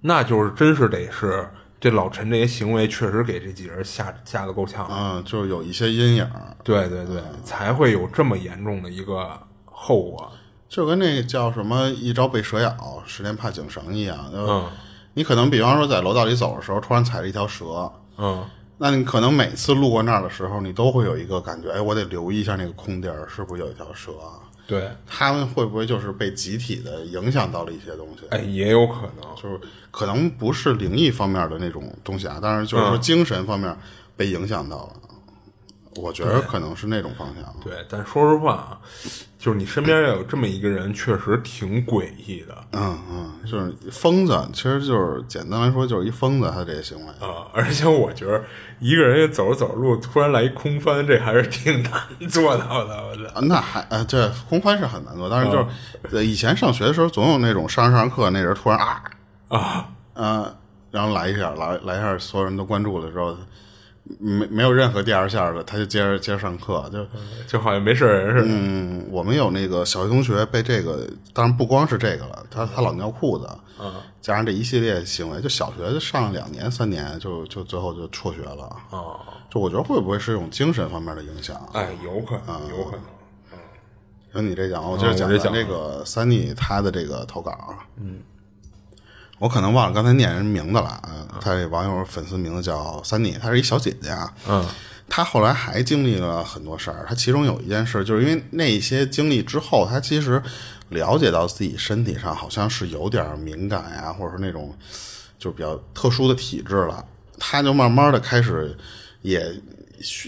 S2: 那就是真是得是这老陈这些行为确实给这几人吓吓得够呛，
S1: 嗯，就是有一些阴影，
S2: 对对对，才会有这么严重的一个后果。
S1: 就跟那个叫什么“一朝被蛇咬，十年怕井绳”一样。就
S2: 嗯
S1: 你可能比方说在楼道里走的时候，突然踩着一条蛇，
S2: 嗯，
S1: 那你可能每次路过那儿的时候，你都会有一个感觉，哎，我得留意一下那个空地儿是不是有一条蛇啊？
S2: 对，
S1: 他们会不会就是被集体的影响到了一些东西？
S2: 哎，也有可能。
S1: 就是可能不是灵异方面的那种东西啊，但是就是说精神方面被影响到了。我觉得可能是那种方向。
S2: 对，但说实话啊，就是你身边要有这么一个人，确实挺诡异的
S1: 嗯嗯，就是疯子，其实就是简单来说就是一疯子，他这些行为。
S2: 啊、而且我觉得一个人走着走着路，突然来一空翻，这还是挺难做到的。
S1: 那还呃，这空翻是很难做，但是就是、呃以前上学的时候，总有那种上着上着课，那人突然啊
S2: 啊，
S1: 呃，然后来一下，来来一下，所有人都关注了之后，没没有任何第二下的，他就接着接着上课，就
S2: 就好像没事人似的。
S1: 嗯，我们有那个小学同学被这个，当然不光是这个了，他他老尿裤子，
S2: 嗯，
S1: 加上这一系列行为，就小学就上了两年三年，就就最后就辍学了。
S2: 哦，
S1: 就我觉得会不会是一种精神方面的影响？
S2: 哎，有可能，有可能。
S1: 跟你这讲，我接着讲
S2: 这
S1: 个三妮他的这个投稿。嗯，我可能忘了刚才念人名字了。嗯，他这网友粉丝名字叫三妮，她是一小姐姐啊。
S2: 嗯，
S1: 她后来还经历了很多事儿。她其中有一件事，就是因为那些经历之后，她其实了解到自己身体上好像是有点敏感呀，或者说那种就比较特殊的体质了。她就慢慢的开始也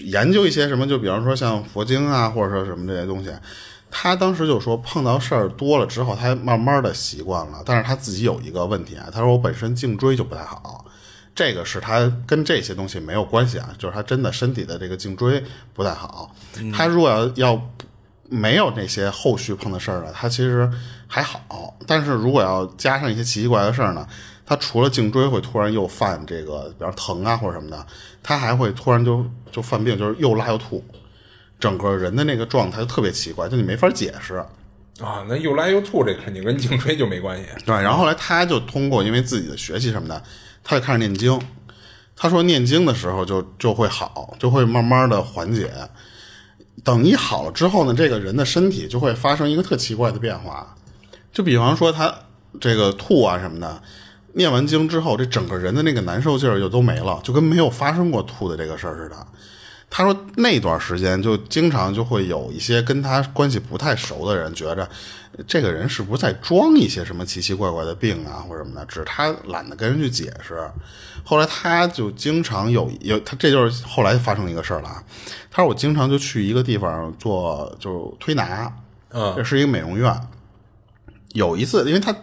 S1: 研究一些什么，就比方说像佛经啊，或者说什么这些东西。他当时就说，碰到事儿多了之后，他慢慢的习惯了。但是他自己有一个问题啊，他说我本身颈椎就不太好，这个是他跟这些东西没有关系啊，就是他真的身体的这个颈椎不太好。他如果要要没有那些后续碰的事儿了，他其实还好。但是如果要加上一些奇奇怪怪的事儿呢，他除了颈椎会突然又犯这个，比方疼啊或者什么的，他还会突然就就犯病，就是又拉又吐。整个人的那个状态就特别奇怪，就你没法解释。
S2: 啊，那又来又吐，这肯定跟颈椎就没关系。
S1: 对，然后后来他就通过因为自己的学习什么的，他就开始念经。他说念经的时候就就会好，就会慢慢的缓解。等一好了之后呢，这个人的身体就会发生一个特奇怪的变化。就比方说他这个吐啊什么的，念完经之后，这整个人的那个难受劲儿就都没了，就跟没有发生过吐的这个事儿似的。他说那段时间就经常就会有一些跟他关系不太熟的人觉着这个人是不是在装一些什么奇奇怪怪的病啊或者什么的，只是他懒得跟人去解释。后来他就经常有有他这就是后来发生一个事儿了啊。他说我经常就去一个地方做就是推拿，
S2: 嗯
S1: 这是一个美容院。有一次，因为他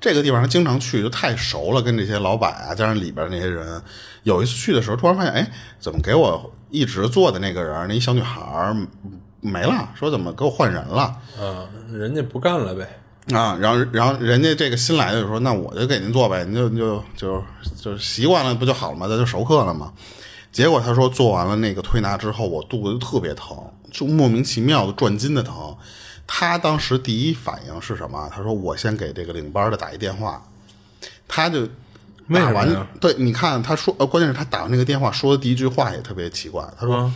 S1: 这个地方他经常去，就太熟了，跟这些老板啊，加上里边那些人。有一次去的时候，突然发现，哎，怎么给我一直坐的那个人，那一小女孩儿没了？说怎么给我换人了？
S2: 啊，人家不干了呗。
S1: 啊，然后然后人家这个新来的就说，那我就给您做呗，您就就就就习惯了不就好了吗？那就熟客了嘛。结果他说做完了那个推拿之后，我肚子就特别疼，就莫名其妙的转筋的疼。他当时第一反应是什么？他说我先给这个领班的打一电话，他就
S2: 为什么呀，
S1: 对，你看他说，呃，关键是他打完那个电话说的第一句话也特别奇怪，他说：“
S2: 嗯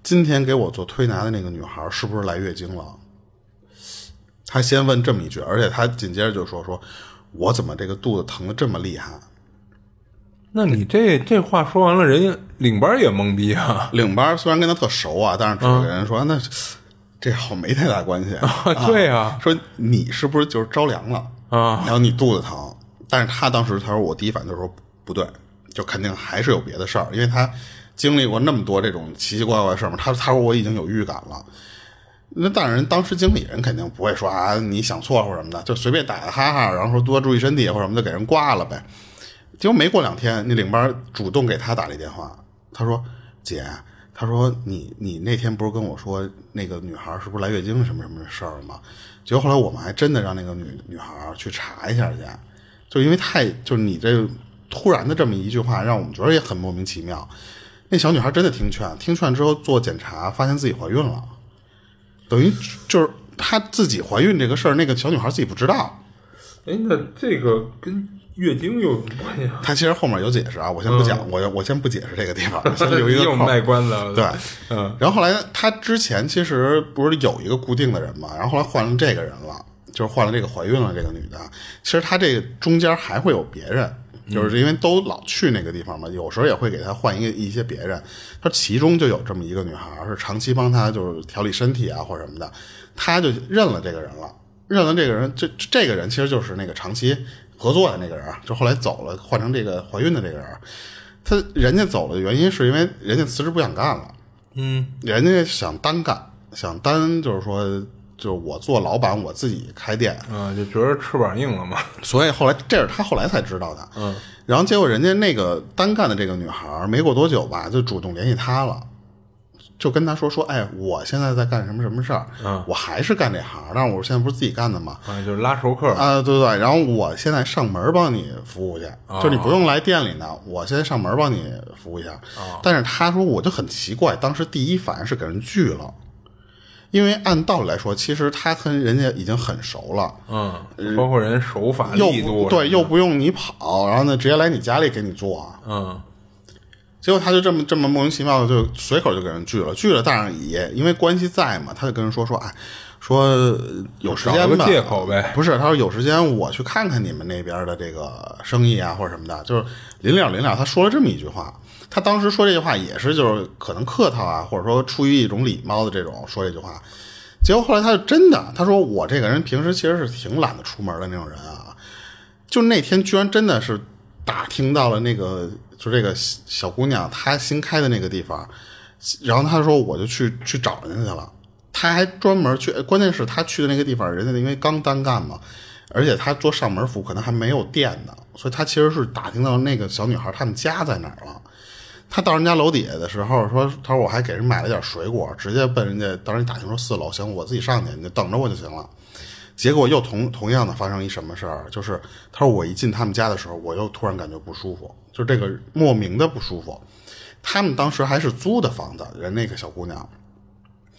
S1: 今天给我做推拿的那个女孩是不是来月经了？”他先问这么一句，而且他紧接着就说：“说我怎么这个肚子疼的这么厉害
S2: 那你这这话说完了，人家领班也懵逼啊？”。
S1: 领班虽然跟他特熟啊，但是只
S2: 嗯
S1: 给人说：“那这好没太大关系。[LAUGHS]
S2: 对啊
S1: 说你是不是就是着凉了
S2: 啊
S1: 然后你肚子疼，但是他当时他说我第一反应就是说不对，就肯定还是有别的事儿，因为他经历过那么多这种奇奇怪怪的事儿嘛？他他说我已经有预感了。那当然，当时经理人肯定不会说啊，你想错或什么的，就随便打个哈哈，然后说多注意身体或什么的，给人挂了呗。结果没过两天，那领班主动给他打了一电话，他说：“姐，他说你你那天不是跟我说那个女孩是不是来月经什么什么事儿吗？结果后来我们还真的让那个女女孩去查一下去，就因为太就是你这突然的这么一句话，让我们觉得也很莫名其妙。那小女孩真的听劝，听劝之后做检查，发现自己怀孕了。”等于就是她自己怀孕这个事儿，那个小女孩自己不知道。
S2: 哎，那这个跟月经有什么关系啊？
S1: 她其实后面有解释啊，我先不讲，我我先不解释这个地方，[LAUGHS] 先留一个
S2: 又卖关子。
S1: 对，
S2: 嗯。
S1: 然后后来她之前其实不是有一个固定的人嘛，然后后来换成这个人了，就是换了这个怀孕了这个女的。其实她这个中间还会有别人。就是因为都老去那个地方嘛，有时候也会给她换一个一些别人。她其中就有这么一个女孩，是长期帮她就是调理身体啊或者什么的，她就认了这个人了。认了这个人，这这个人其实就是那个长期合作的那个人，就后来走了，换成这个怀孕的这个人。他人家走了的原因是因为人家辞职不想干了，
S2: 嗯，
S1: 人家想单干，想单就是说。就是我做老板，我自己开店
S2: 嗯，就觉得翅膀硬了嘛。
S1: 所以后来这是他后来才知道的。嗯，然后结果人家那个单干的这个女孩没过多久吧，就主动联系他了，就跟他说说，哎，我现在在干什么什么事儿？嗯，我还是干这行，但是我现在不是自己干的嘛。
S2: 啊，就是拉熟客
S1: 啊，对对。然后我现在上门帮你服务去，就你不用来店里呢，我现在上门帮你服务一下。但是他说我就很奇怪，当时第一反应是给人拒了。因为按道理来说，其实他跟人家已经很熟了，
S2: 嗯，包括人手法力度，
S1: 对，又不用你跑，然后呢，直接来你家里给你做，
S2: 嗯，
S1: 结果他就这么这么莫名其妙的就随口就给人拒了，拒了，但是也因为关系在嘛，他就跟人说说，哎，说有时间吧，
S2: 借口呗，
S1: 不是，他说有时间我去看看你们那边的这个生意啊或者什么的，就是临了临了，他说了这么一句话。他当时说这句话也是，就是可能客套啊，或者说出于一种礼貌的这种说这句话。结果后来他就真的，他说我这个人平时其实是挺懒得出门的那种人啊。就那天居然真的是打听到了那个，就这个小姑娘她新开的那个地方，然后他说我就去去找人家去了。他还专门去，关键是他去的那个地方，人家因为刚单干嘛，而且他做上门服务可能还没有店呢，所以他其实是打听到那个小女孩他们家在哪儿了。他到人家楼底下的时候说：“他说我还给人买了点水果，直接奔人家当时打听说四楼，行，我自己上去，你就等着我就行了。”结果又同同样的发生一什么事儿，就是他说我一进他们家的时候，我又突然感觉不舒服，就这个莫名的不舒服。他们当时还是租的房子，人那个小姑娘，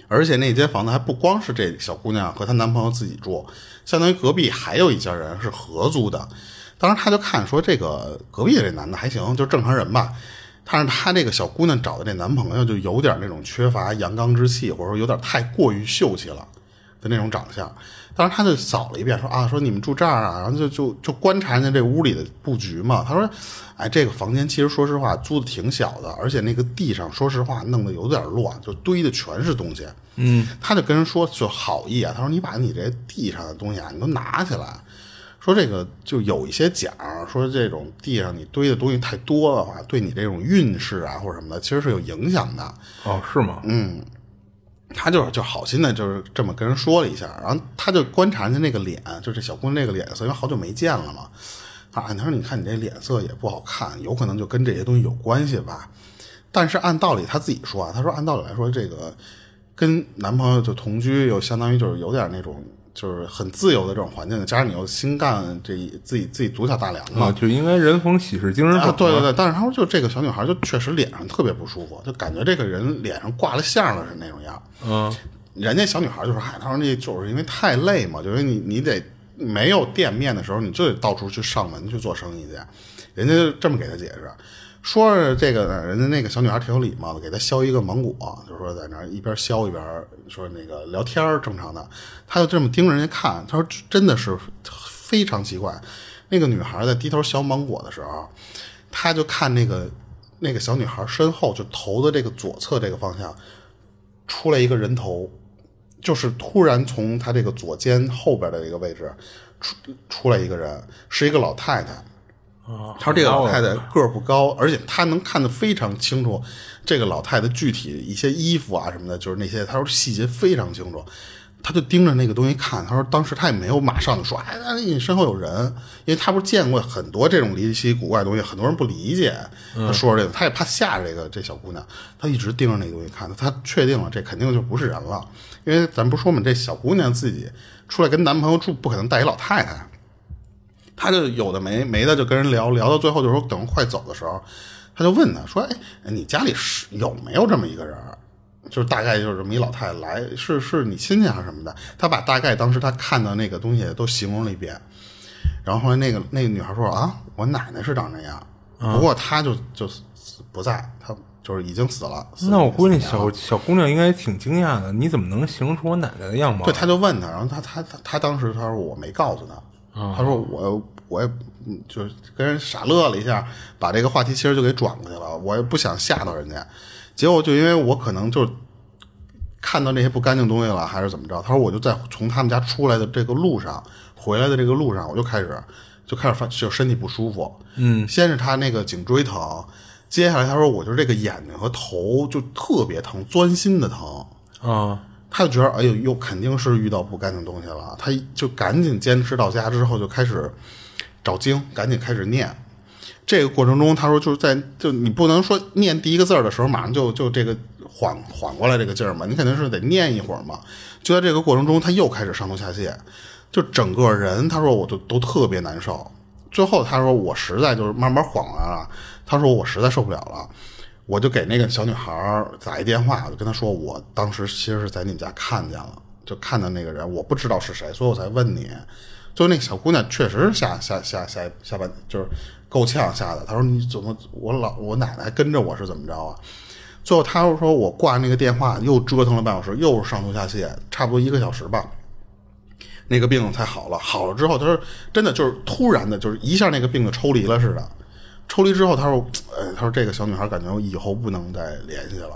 S1: 而且那间房子还不光是这小姑娘和她男朋友自己住，相当于隔壁还有一家人是合租的。当时他就看说这个隔壁这男的还行，就正常人吧。但是她这个小姑娘找的这男朋友就有点那种缺乏阳刚之气，或者说有点太过于秀气了的那种长相。当时她就扫了一遍，说啊，说你们住这儿啊，然后就就就观察人家这屋里的布局嘛。她说，哎，这个房间其实说实话租的挺小的，而且那个地上说实话弄得有点乱，就堆的全是东西。
S2: 嗯，
S1: 他就跟人说就好意啊，她说你把你这地上的东西啊，你都拿起来。说这个就有一些讲，说这种地上你堆的东西太多的话，对你这种运势啊或者什么的，其实是有影响的。
S2: 哦，是吗？
S1: 嗯，他就是就好心的，就是这么跟人说了一下，然后他就观察人家那个脸，就这小姑娘那个脸色，因为好久没见了嘛。啊，他说你看你这脸色也不好看，有可能就跟这些东西有关系吧。但是按道理他自己说啊，他说按道理来说，这个跟男朋友就同居，又相当于就是有点那种。就是很自由的这种环境，加上你又新干这自己自己独挑大梁嘛，
S2: 就应该人逢喜事精神好。
S1: 对对对，但是他说就这个小女孩就确实脸上特别不舒服，就感觉这个人脸上挂了相了是那种样。
S2: 嗯，
S1: 人家小女孩就说：“嗨，他说那就是因为太累嘛，就是你你得没有店面的时候，你就得到处去上门去做生意去。”人家就这么给他解释。说是这个，人家那个。小女孩挺有礼貌的，给她削一个。芒果，就说在那儿一边削一边说那个。聊天正常的。他就这么盯着人家看，他说真的是非常奇怪。那个。女孩在低头削芒果的时候，他就看那个。那个。小女孩身后，就头的这个。左侧这个。方向出来一个。人头，就是突然从他这个。左肩后边的这个。位置出出来一个。人，是一个。老太太。他说这个老太太个儿不高，而且他能看得非常清楚这个老太太具体一些衣服啊什么的，就是那些他说细节非常清楚。他就盯着那个东西看，他说当时他也没有马上就说，哎，你身后有人，因为他不是见过很多这种离奇古怪的东西，很多人不理解。他说这个，他也怕吓着这个这小姑娘，他一直盯着那个东西看，他确定了这肯定就不是人了，因为咱不说嘛，这小姑娘自己出来跟男朋友住，不可能带一老太太。他就有的没没的就跟人聊聊到最后，就说等快走的时候，他就问他说：“哎，你家里是有没有这么一个人？就是大概就是这么一老太太来，是是你亲戚还是什么的？”他把大概当时他看到那个东西都形容了一遍。然后后来那个那个女孩说：“啊，我奶奶是长这样，不过她就就不在，她就是已经死了。”
S2: 那我估计小小姑娘应该挺惊讶的，你怎么能形容出我奶奶的样貌？
S1: 对，他就问他，然后他他他他当时他说我没告诉他。他说我我也就跟人傻乐了一下，把这个话题其实就给转过去了。我也不想吓到人家，结果就因为我可能就看到那些不干净东西了，还是怎么着？他说我就在从他们家出来的这个路上，回来的这个路上，我就开始就开始发就身体不舒服。
S2: 嗯，
S1: 先是他那个颈椎疼，接下来他说我就这个眼睛和头就特别疼，钻心的疼
S2: 啊。
S1: 他就觉得，哎呦，又肯定是遇到不干净东西了。他就赶紧坚持到家之后，就开始找经，赶紧开始念。这个过程中，他说就是在就你不能说念第一个字的时候，马上就就这个缓缓过来这个劲儿嘛，你肯定是得念一会儿嘛。就在这个过程中，他又开始上吐下泻，就整个人他说我就都特别难受。最后他说我实在就是慢慢缓过来了，他说我实在受不了了。我就给那个小女孩打一电话，我就跟她说，我当时其实是在你们家看见了，就看到那个人，我不知道是谁，所以我才问你。就那小姑娘确实是吓吓吓吓吓半，就是够呛吓的。她说你怎么我老我奶奶跟着我是怎么着啊？最后她说我挂那个电话又折腾了半小时，又是上吐下泻，差不多一个小时吧，那个病才好了。好了之后，她说真的就是突然的，就是一下那个病就抽离了似的。抽离之后，他说：“呃，他说这个小女孩感觉我以后不能再联系了，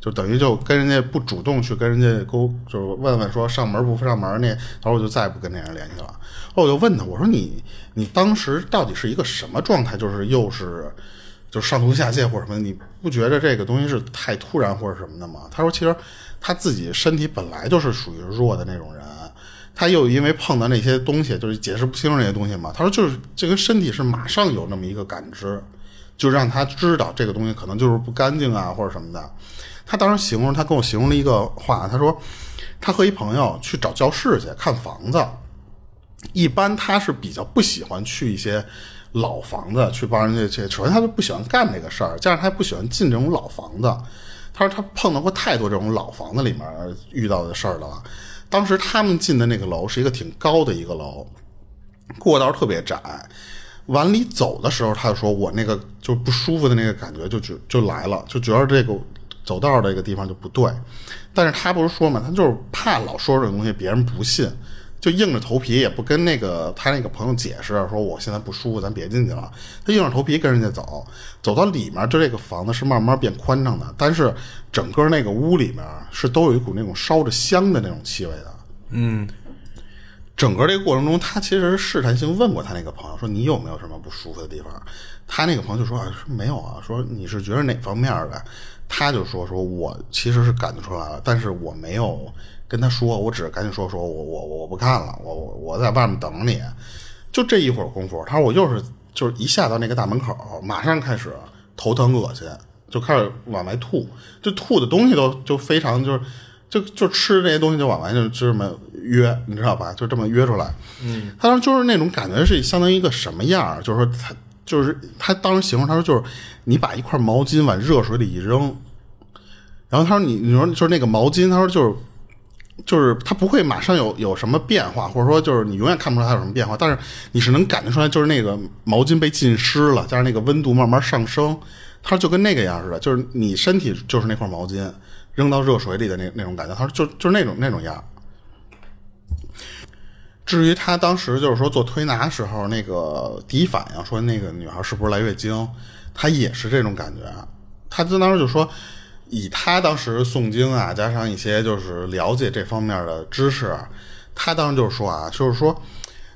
S1: 就等于就跟人家不主动去跟人家沟，就是问问说上门不上门那，他说我就再也不跟那人联系了。后我就问他，我说你你当时到底是一个什么状态？就是又是就上吐下泻或者什么？你不觉得这个东西是太突然或者什么的吗？他说其实他自己身体本来就是属于弱的那种人。”他又因为碰到那些东西，就是解释不清那些东西嘛。他说，就是这个身体是马上有那么一个感知，就让他知道这个东西可能就是不干净啊，或者什么的。他当时形容，他跟我形容了一个话，他说，他和一朋友去找教室去看房子，一般他是比较不喜欢去一些老房子去帮人家去。首先，他就不喜欢干这个事儿，加上他不喜欢进这种老房子。他说他碰到过太多这种老房子里面遇到的事儿了。当时他们进的那个楼是一个挺高的一个楼，过道特别窄。往里走的时候，他就说我那个就不舒服的那个感觉就就就来了，就觉得这个走道这个地方就不对。但是他不是说嘛，他就是怕老说这个东西别人不信。就硬着头皮也不跟那个他那个朋友解释，说我现在不舒服，咱别进去了。他硬着头皮跟人家走，走到里面，就这个房子是慢慢变宽敞的，但是整个那个屋里面是都有一股那种烧着香的那种气味的。
S2: 嗯，
S1: 整个这个过程中，他其实试探性问过他那个朋友，说你有没有什么不舒服的地方？他那个朋友就说啊，说没有啊，说你是觉得哪方面的？他就说说我其实是感觉出来了，但是我没有。跟他说，我只是赶紧说说，我我我不看了，我我我在外面等你。就这一会儿功夫，他说我又是就是一下到那个大门口，马上开始头疼恶心，就开始往外吐，就吐的东西都就非常就是就就吃这些东西就往外就就这么约，你知道吧？就这么约出来。
S2: 嗯，
S1: 他说就是那种感觉是相当于一个什么样？就是说他就是他当时形容他说就是你把一块毛巾往热水里一扔，然后他说你你说就是那个毛巾，他说就是。就是它不会马上有有什么变化，或者说就是你永远看不出来它有什么变化，但是你是能感觉出来，就是那个毛巾被浸湿了，加上那个温度慢慢上升，它就跟那个样似的，就是你身体就是那块毛巾扔到热水里的那那种感觉，他说就就是那种那种样。至于他当时就是说做推拿时候那个第一反应，说那个女孩是不是来月经，他也是这种感觉，他就当时就说。以他当时诵经啊，加上一些就是了解这方面的知识，他当时就是说啊，就是说，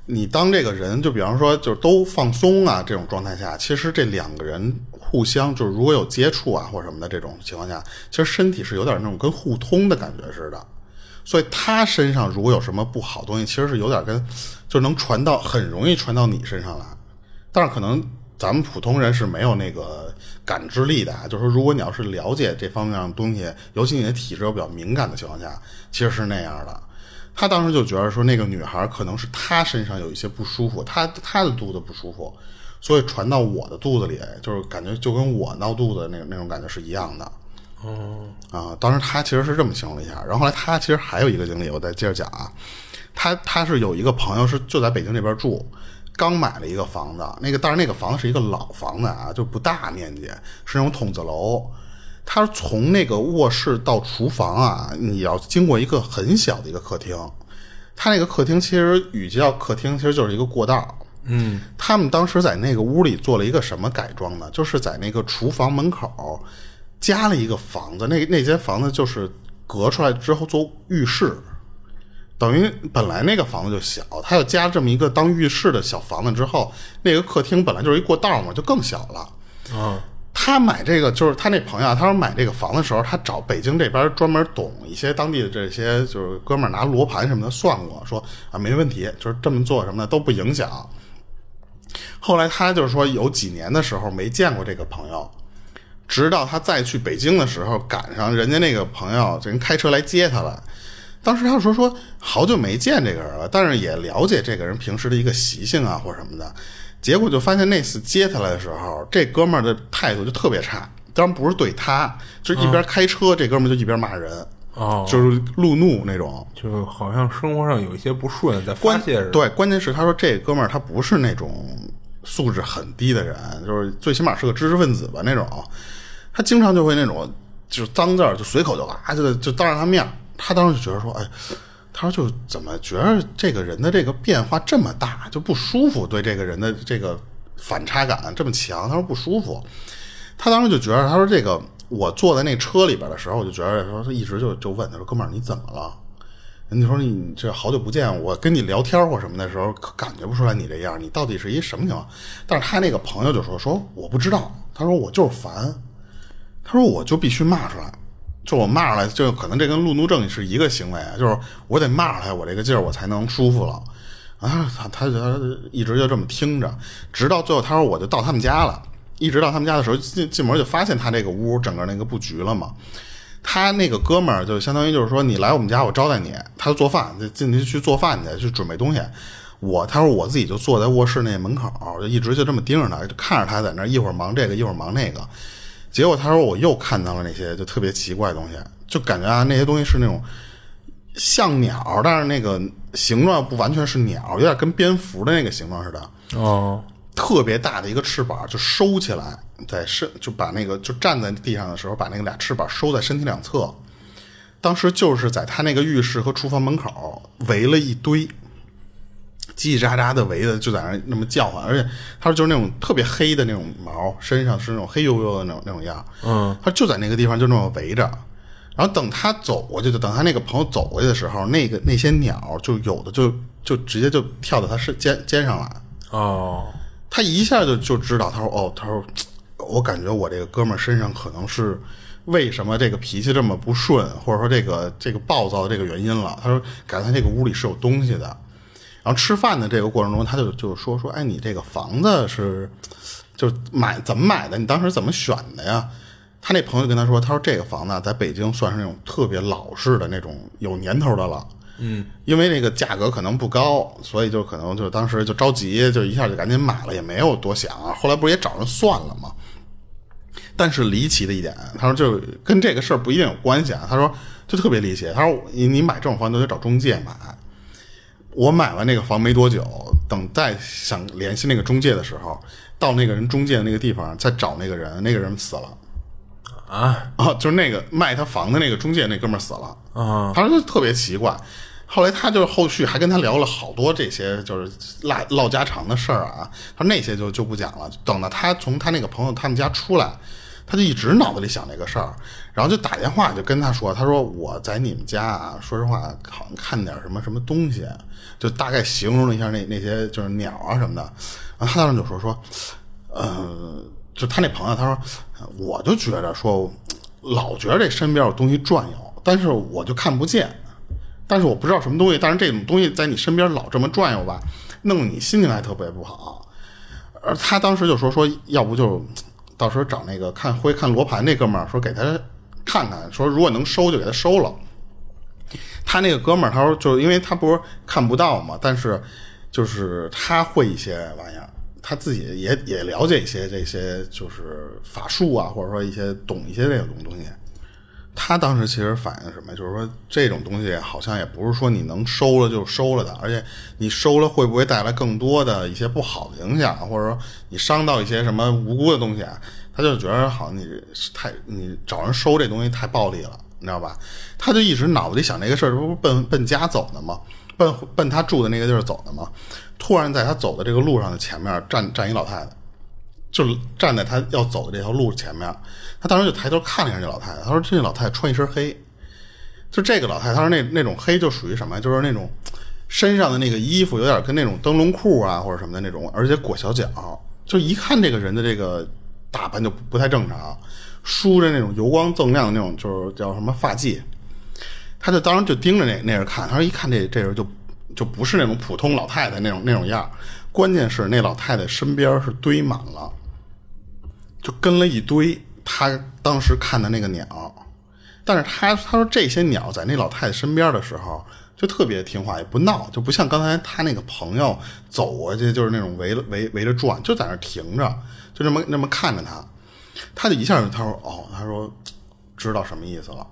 S1: 你当这个人，就比方说，就是都放松啊这种状态下，其实这两个人互相就是如果有接触啊或什么的这种情况下，其实身体是有点那种跟互通的感觉似的。所以他身上如果有什么不好东西，其实是有点跟，就能传到很容易传到你身上来。但是可能咱们普通人是没有那个感知力的啊，就是说如果你要是了解这方面的东西，尤其你的体质又比较敏感的情况下，其实是那样的。他当时就觉得说，那个女孩可能是她身上有一些不舒服，她她的肚子不舒服，所以传到我的肚子里，就是感觉就跟我闹肚子那那种感觉是一样的。
S2: 哦，
S1: 啊，当时他其实是这么形容了一下，然后后来他其实还有一个经历，我再接着讲啊。他他是有一个朋友是就在北京这边住，刚买了一个房子，那个但是那个房子是一个老房子啊，就不大面积，是那种筒子楼。他从那个卧室到厨房啊，你要经过一个很小的一个客厅。他那个客厅其实与其叫客厅，其实就是一个过道。
S2: 嗯，
S1: 他们当时在那个屋里做了一个什么改装呢？就是在那个厨房门口加了一个房子，那那间房子就是隔出来之后做浴室，等于本来那个房子就小，他又加这么一个当浴室的小房子之后，那个客厅本来就是一过道嘛，就更小了。
S2: 啊，
S1: 他买这个就是他那朋友啊，他说买这个房的时候，他找北京这边专门懂一些当地的这些就是哥们儿拿罗盘什么的算过，说啊没问题，就是这么做什么的都不影响。后来他就是说有几年的时候没见过这个朋友，直到他再去北京的时候，赶上人家那个朋友人开车来接他了。当时他就说说好久没见这个人了，但是也了解这个人平时的一个习性啊或者什么的。结果就发现那次接他来的时候，这哥们儿的态度就特别差。当然不是对他，就是一边开车，这哥们儿就一边骂人，
S2: 哦，
S1: 就是路怒那种。
S2: 就好像生活上有一些不顺，在发
S1: 关
S2: 泄着。
S1: 对，关键是他说这哥们儿他不是那种素质很低的人，就是最起码是个知识分子吧那种。他经常就会那种就是脏字儿就随口就啊就就当着他面儿，他当时就觉得说，哎，他说就怎么觉得这个人的这个变化这么大，就不舒服，对这个人的这个反差感这么强，他说不舒服。他当时就觉得，他说这个我坐在那车里边的时候，我就觉得说他一直就就问他说哥们儿你怎么了？你说你这好久不见，我跟你聊天或什么的时候，可感觉不出来你这样，你到底是一什么情况？但是他那个朋友就说说我不知道，他说我就是烦，他说我就必须骂出来，就我骂出来，就可能这跟路怒症是一个行为，就是我得骂出来，我这个劲儿我才能舒服了。啊，他他他一直就这么听着，直到最后他说我就到他们家了，一直到他们家的时候进进门就发现他这个屋整个那个布局了嘛。他那个哥们儿就相当于就是说，你来我们家，我招待你。他做饭，就进去去做饭去，去准备东西。我他说我自己就坐在卧室那门口，就一直就这么盯着他，就看着他在那儿一会儿忙这个，一会儿忙那个。结果他说我又看到了那些就特别奇怪的东西，就感觉啊那些东西是那种像鸟，但是那个形状不完全是鸟，有点跟蝙蝠的那个形状似的。
S2: 哦，
S1: 特别大的一个翅膀，就收起来，在身就把那个就站在地上的时候，把那个俩翅膀收在身体两侧。当时就是在他那个浴室和厨房门口围了一堆，叽叽喳喳的围的，就在那那么叫唤，而且他说就是那种特别黑的那种毛，身上是那种黑黝黝的那种那种样。
S2: 嗯，
S1: 他就在那个地方就那么围着，然后等他走过去，就等他那个朋友走过去的时候，那个那些鸟就有的就就直接就跳到他身肩肩上来。
S2: 哦，
S1: 他一下就就知道，他说：“哦，他说，我感觉我这个哥们儿身上可能是为什么这个脾气这么不顺，或者说这个这个暴躁的这个原因了。”他说：“感觉他这个屋里是有东西的。”然后吃饭的这个过程中，他就就说说：“哎，你这个房子是就是买怎么买的？你当时怎么选的呀？”他那朋友跟他说：“他说这个房子在北京算是那种特别老式的那种有年头的了。”
S2: 嗯，
S1: 因为那个价格可能不高，所以就可能就当时就着急，就一下就赶紧买了，也没有多想。后来不是也找人算了吗？但是离奇的一点，他说就跟这个事儿不一定有关系啊。他说就特别离奇，他说你你买这种房都得找中介买。我买完那个房没多久，等再想联系那个中介的时候，到那个人中介的那个地方再找那个人，那个人死了。
S2: 啊
S1: 啊，就是那个卖他房的那个中介那哥们儿死了。
S2: 啊，
S1: 他说特别奇怪。后来他就后续还跟他聊了好多这些就是唠唠家常的事儿啊，他说那些就就不讲了。等到他从他那个朋友他们家出来，他就一直脑子里想这个事儿，然后就打电话就跟他说，他说我在你们家啊，说实话好像看点什么什么东西，就大概形容了一下那那些就是鸟啊什么的，然后他当时就说说，呃，就他那朋友他说，我就觉着说，老觉得这身边有东西转悠，但是我就看不见，但是我不知道什么东西，但是这种东西在你身边老这么转悠吧，弄得你心情还特别不好。而他当时就说说，要不就到时候找那个看会看罗盘那哥们儿说给他看看，说如果能收就给他收了。他那个哥们儿他说，就是因为他不是看不到嘛，但是就是他会一些玩意儿，他自己也也了解一些这些就是法术啊，或者说一些懂一些这种东西。他当时其实反映什么？就是说这种东西好像也不是说你能收了就收了的，而且你收了会不会带来更多的一些不好的影响，或者说你伤到一些什么无辜的东西啊？他就觉得好像你太你找人收这东西太暴力了，你知道吧？他就一直脑子里想这个事儿，这不是奔奔家走的吗？奔奔他住的那个地儿走的吗？突然在他走的这个路上的前面站站一老太太。就站在他要走的这条路前面，他当时就抬头看了一下这老太太。他说：“这老太太穿一身黑，就这个老太太，他说那那种黑就属于什么？就是那种身上的那个衣服有点跟那种灯笼裤啊或者什么的那种，而且裹小脚，就一看这个人的这个打扮就不太正常，梳着那种油光锃亮的那种，就是叫什么发髻。他就当时就盯着那那人看，他说一看这这人就就不是那种普通老太太那种那种样关键是那老太太身边是堆满了。”就跟了一堆他当时看的那个鸟，但是他他说这些鸟在那老太太身边的时候就特别听话，也不闹，就不像刚才他那个朋友走过去就是那种围了围围着转，就在那停着，就这么那么看着他，他就一下他说哦，他说知道什么意思了，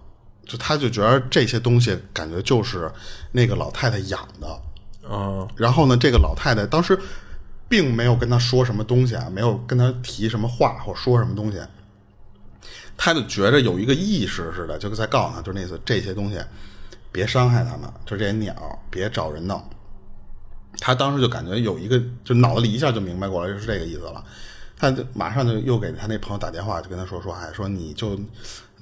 S1: 就他就觉得这些东西感觉就是那个老太太养的，
S2: 嗯，
S1: 然后呢，这个老太太当时。并没有跟他说什么东西啊，没有跟他提什么话或说什么东西，他就觉着有一个意识似的，就在告诉他，就那次这些东西别伤害他们，就这些鸟别找人弄。他当时就感觉有一个，就脑子里一下就明白过来，就是这个意思了。他就马上就又给他那朋友打电话，就跟他说说，哎，说你就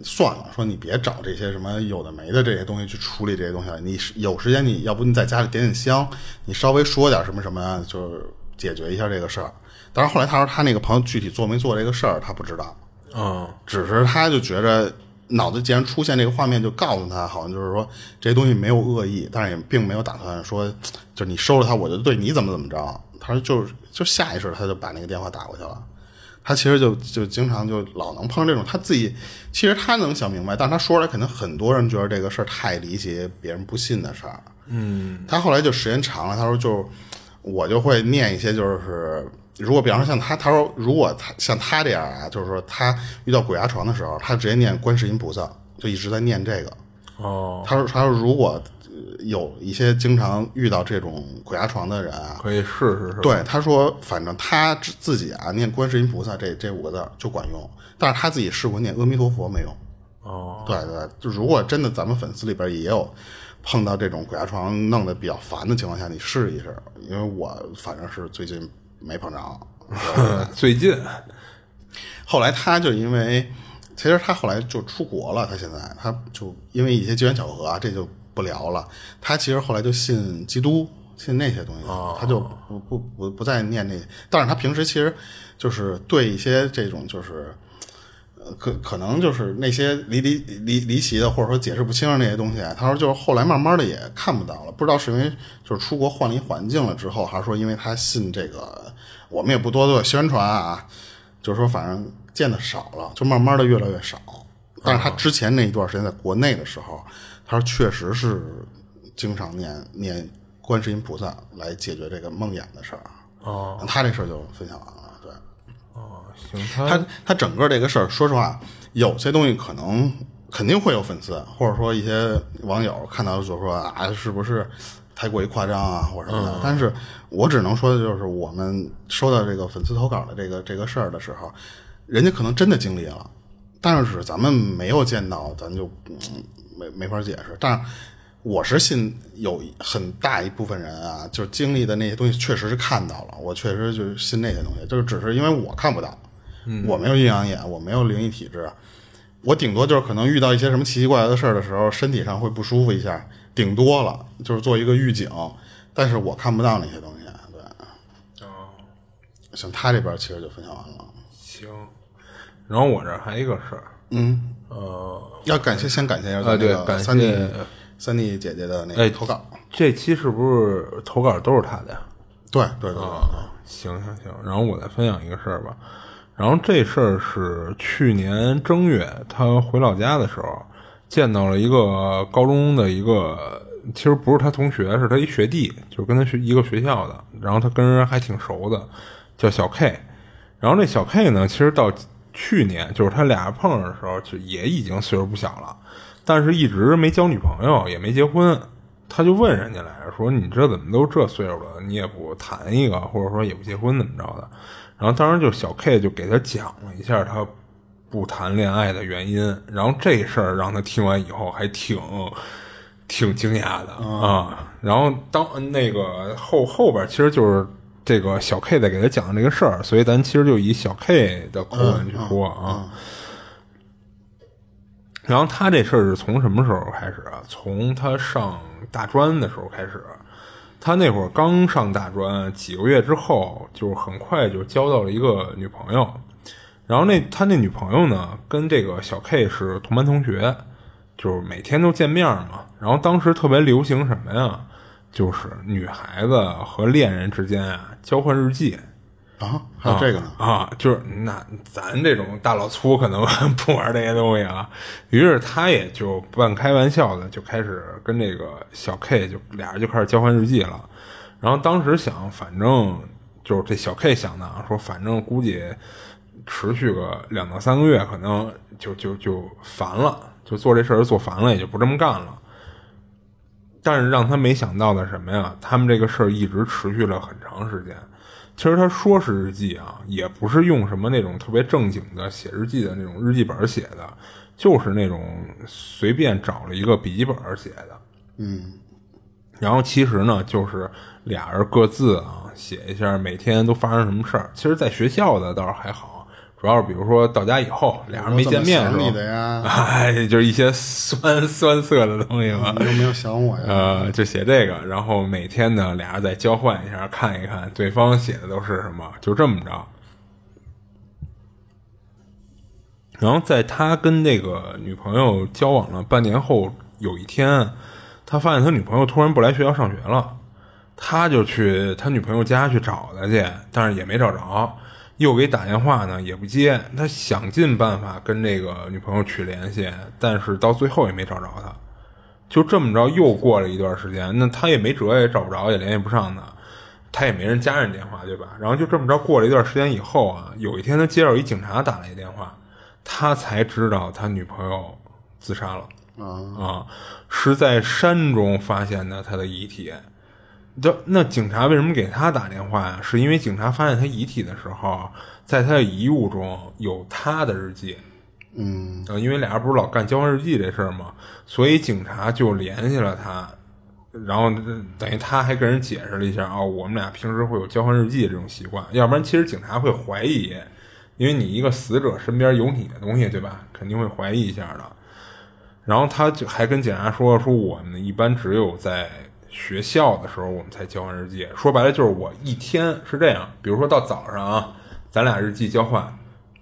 S1: 算了，说你别找这些什么有的没的这些东西去处理这些东西了。你有时间，你要不你在家里点点香，你稍微说点什么什么，就是。解决一下这个事儿，但是后来他说他那个朋友具体做没做这个事儿，他不知道。
S2: 嗯，
S1: 只是他就觉着脑子既然出现这个画面，就告诉他，好像就是说这些东西没有恶意，但是也并没有打算说，就是你收了他，我就对你怎么怎么着。他说就是就下意识他就把那个电话打过去了。他其实就就经常就老能碰这种，他自己其实他能想明白，但是他说出来肯定很多人觉得这个事儿太离奇，别人不信的事儿。
S2: 嗯，
S1: 他后来就时间长了，他说就。我就会念一些，就是如果比方说像他，他说如果他像他这样啊，就是说他遇到鬼压床的时候，他直接念观世音菩萨，就一直在念这个。
S2: 哦，
S1: 他说他说如果有一些经常遇到这种鬼压床的人啊，
S2: 可以试试。
S1: 对，他说反正他自己啊念观世音菩萨这这五个字就管用，但是他自己试过念阿弥陀佛没用。
S2: 哦，
S1: 对对，就如果真的咱们粉丝里边也有。碰到这种鬼压床弄得比较烦的情况下，你试一试，因为我反正是最近没碰着。[LAUGHS]
S2: 最近，
S1: 后来他就因为，其实他后来就出国了，他现在他就因为一些机缘巧合啊，这就不聊了。他其实后来就信基督，信那些东西，他就不不不不再念那，但是他平时其实就是对一些这种就是。可可能就是那些离离离离奇的，或者说解释不清的那些东西。他说，就是后来慢慢的也看不到了，不知道是因为就是出国换了一环境了之后，还是说因为他信这个，我们也不多做宣传啊。就是说，反正见的少了，就慢慢的越来越少。但是他之前那一段时间在国内的时候，他说确实是经常念念观世音菩萨来解决这个梦魇的事儿。
S2: 哦，
S1: 他这事儿就分享完了。
S2: 对，哦，行他
S1: 他整个这个事儿，说实话，有些东西可能肯定会有粉丝，或者说一些网友看到就说啊，是不是太过于夸张啊，或者什么的。但是我只能说的就是，我们收到这个粉丝投稿的这个这个事儿的时候，人家可能真的经历了，但是咱们没有见到，咱就没没法解释。但我是信有很大一部分人啊，就是经历的那些东西，确实是看到了，我确实就是信那些东西，就是只是因为我看不到。我没有阴阳眼，我没有灵异体质，我顶多就是可能遇到一些什么奇奇怪怪的事儿的时候，身体上会不舒服一下，顶多了就是做一个预警，但是我看不到那些东西。对，
S2: 哦，
S1: 行，他这边其实就分享完了。
S2: 行。然后我这儿还一个事儿，
S1: 嗯，
S2: 呃，
S1: 要感谢，先感谢一下那个
S2: 对感谢
S1: 三弟三弟姐姐的那
S2: 哎
S1: 个投稿。
S2: 这期是不是投稿都是他的呀？
S1: 对对对对，
S2: 啊，行行行，然后我再分享一个事儿吧。然后这事儿是去年正月，他回老家的时候，见到了一个高中的一个，其实不是他同学，是他一学弟，就是跟他学一个学校的。然后他跟人还挺熟的，叫小 K。然后这小 K 呢，其实到去年，就是他俩碰上的时候，就也已经岁数不小了，但是一直没交女朋友，也没结婚。他就问人家来着，说你这怎么都这岁数了，你也不谈一个，或者说也不结婚怎么着的？然后当时就小 K 就给他讲了一下他不谈恋爱的原因，然后这事儿让他听完以后还挺挺惊讶的啊。然后当那个后后边其实就是这个小 K 在给他讲这个事儿，所以咱其实就以小 K 的口吻去说啊。然后他这事儿是从什么时候开始啊？从他上大专的时候开始。他那会儿刚上大专，几个月之后，就是很快就交到了一个女朋友。然后那他那女朋友呢，跟这个小 K 是同班同学，就是每天都见面嘛。然后当时特别流行什么呀？就是女孩子和恋人之间啊交换日记。
S1: 啊，还有这个呢？
S2: 啊，就是那咱这种大老粗可能 [LAUGHS] 不玩这些东西啊。于是他也就半开玩笑的就开始跟这个小 K 就俩人就开始交换日记了。然后当时想，反正就是这小 K 想的啊，说反正估计持续个两到三个月，可能就就就烦了，就做这事儿做烦了，也就不这么干了。但是让他没想到的什么呀？他们这个事儿一直持续了很长时间。其实他说是日记啊，也不是用什么那种特别正经的写日记的那种日记本写的，就是那种随便找了一个笔记本写的。
S1: 嗯，
S2: 然后其实呢，就是俩人各自啊写一下每天都发生什么事儿。其实，在学校的倒是还好，主要是比如说到家以后俩人没见面的时
S1: 你的呀，[LAUGHS]
S2: 哎，就是一些酸酸涩的东西嘛。
S1: 你有没有想我呀？
S2: 呃，就写这个，然后每天呢，俩人再交换一下，看一看对方写的都是什么，就这么着。然后在他跟那个女朋友交往了半年后，有一天，他发现他女朋友突然不来学校上学了，他就去他女朋友家去找她去，但是也没找着，又给打电话呢也不接，他想尽办法跟这个女朋友取联系，但是到最后也没找着她。就这么着，又过了一段时间，那他也没辙，也找不着，也联系不上他，他也没人家人电话，对吧？然后就这么着，过了一段时间以后啊，有一天他接到一警察打来一电话，他才知道他女朋友自杀了啊，是在山中发现的他的遗体。这那警察为什么给他打电话呀？是因为警察发现他遗体的时候，在他的遗物中有他的日记。
S1: 嗯，
S2: 呃，因为俩人不是老干交换日记这事儿嘛，所以警察就联系了他，然后呃等于他还跟人解释了一下啊、我们俩平时会有交换日记这种习惯，要不然其实警察会怀疑，因为你一个死者身边有你的东西，对吧？肯定会怀疑一下的。然后他就还跟警察说说我们一般只有在学校的时候我们才交换日记，说白了就是我一天是这样，比如说到早上啊，咱俩日记交换。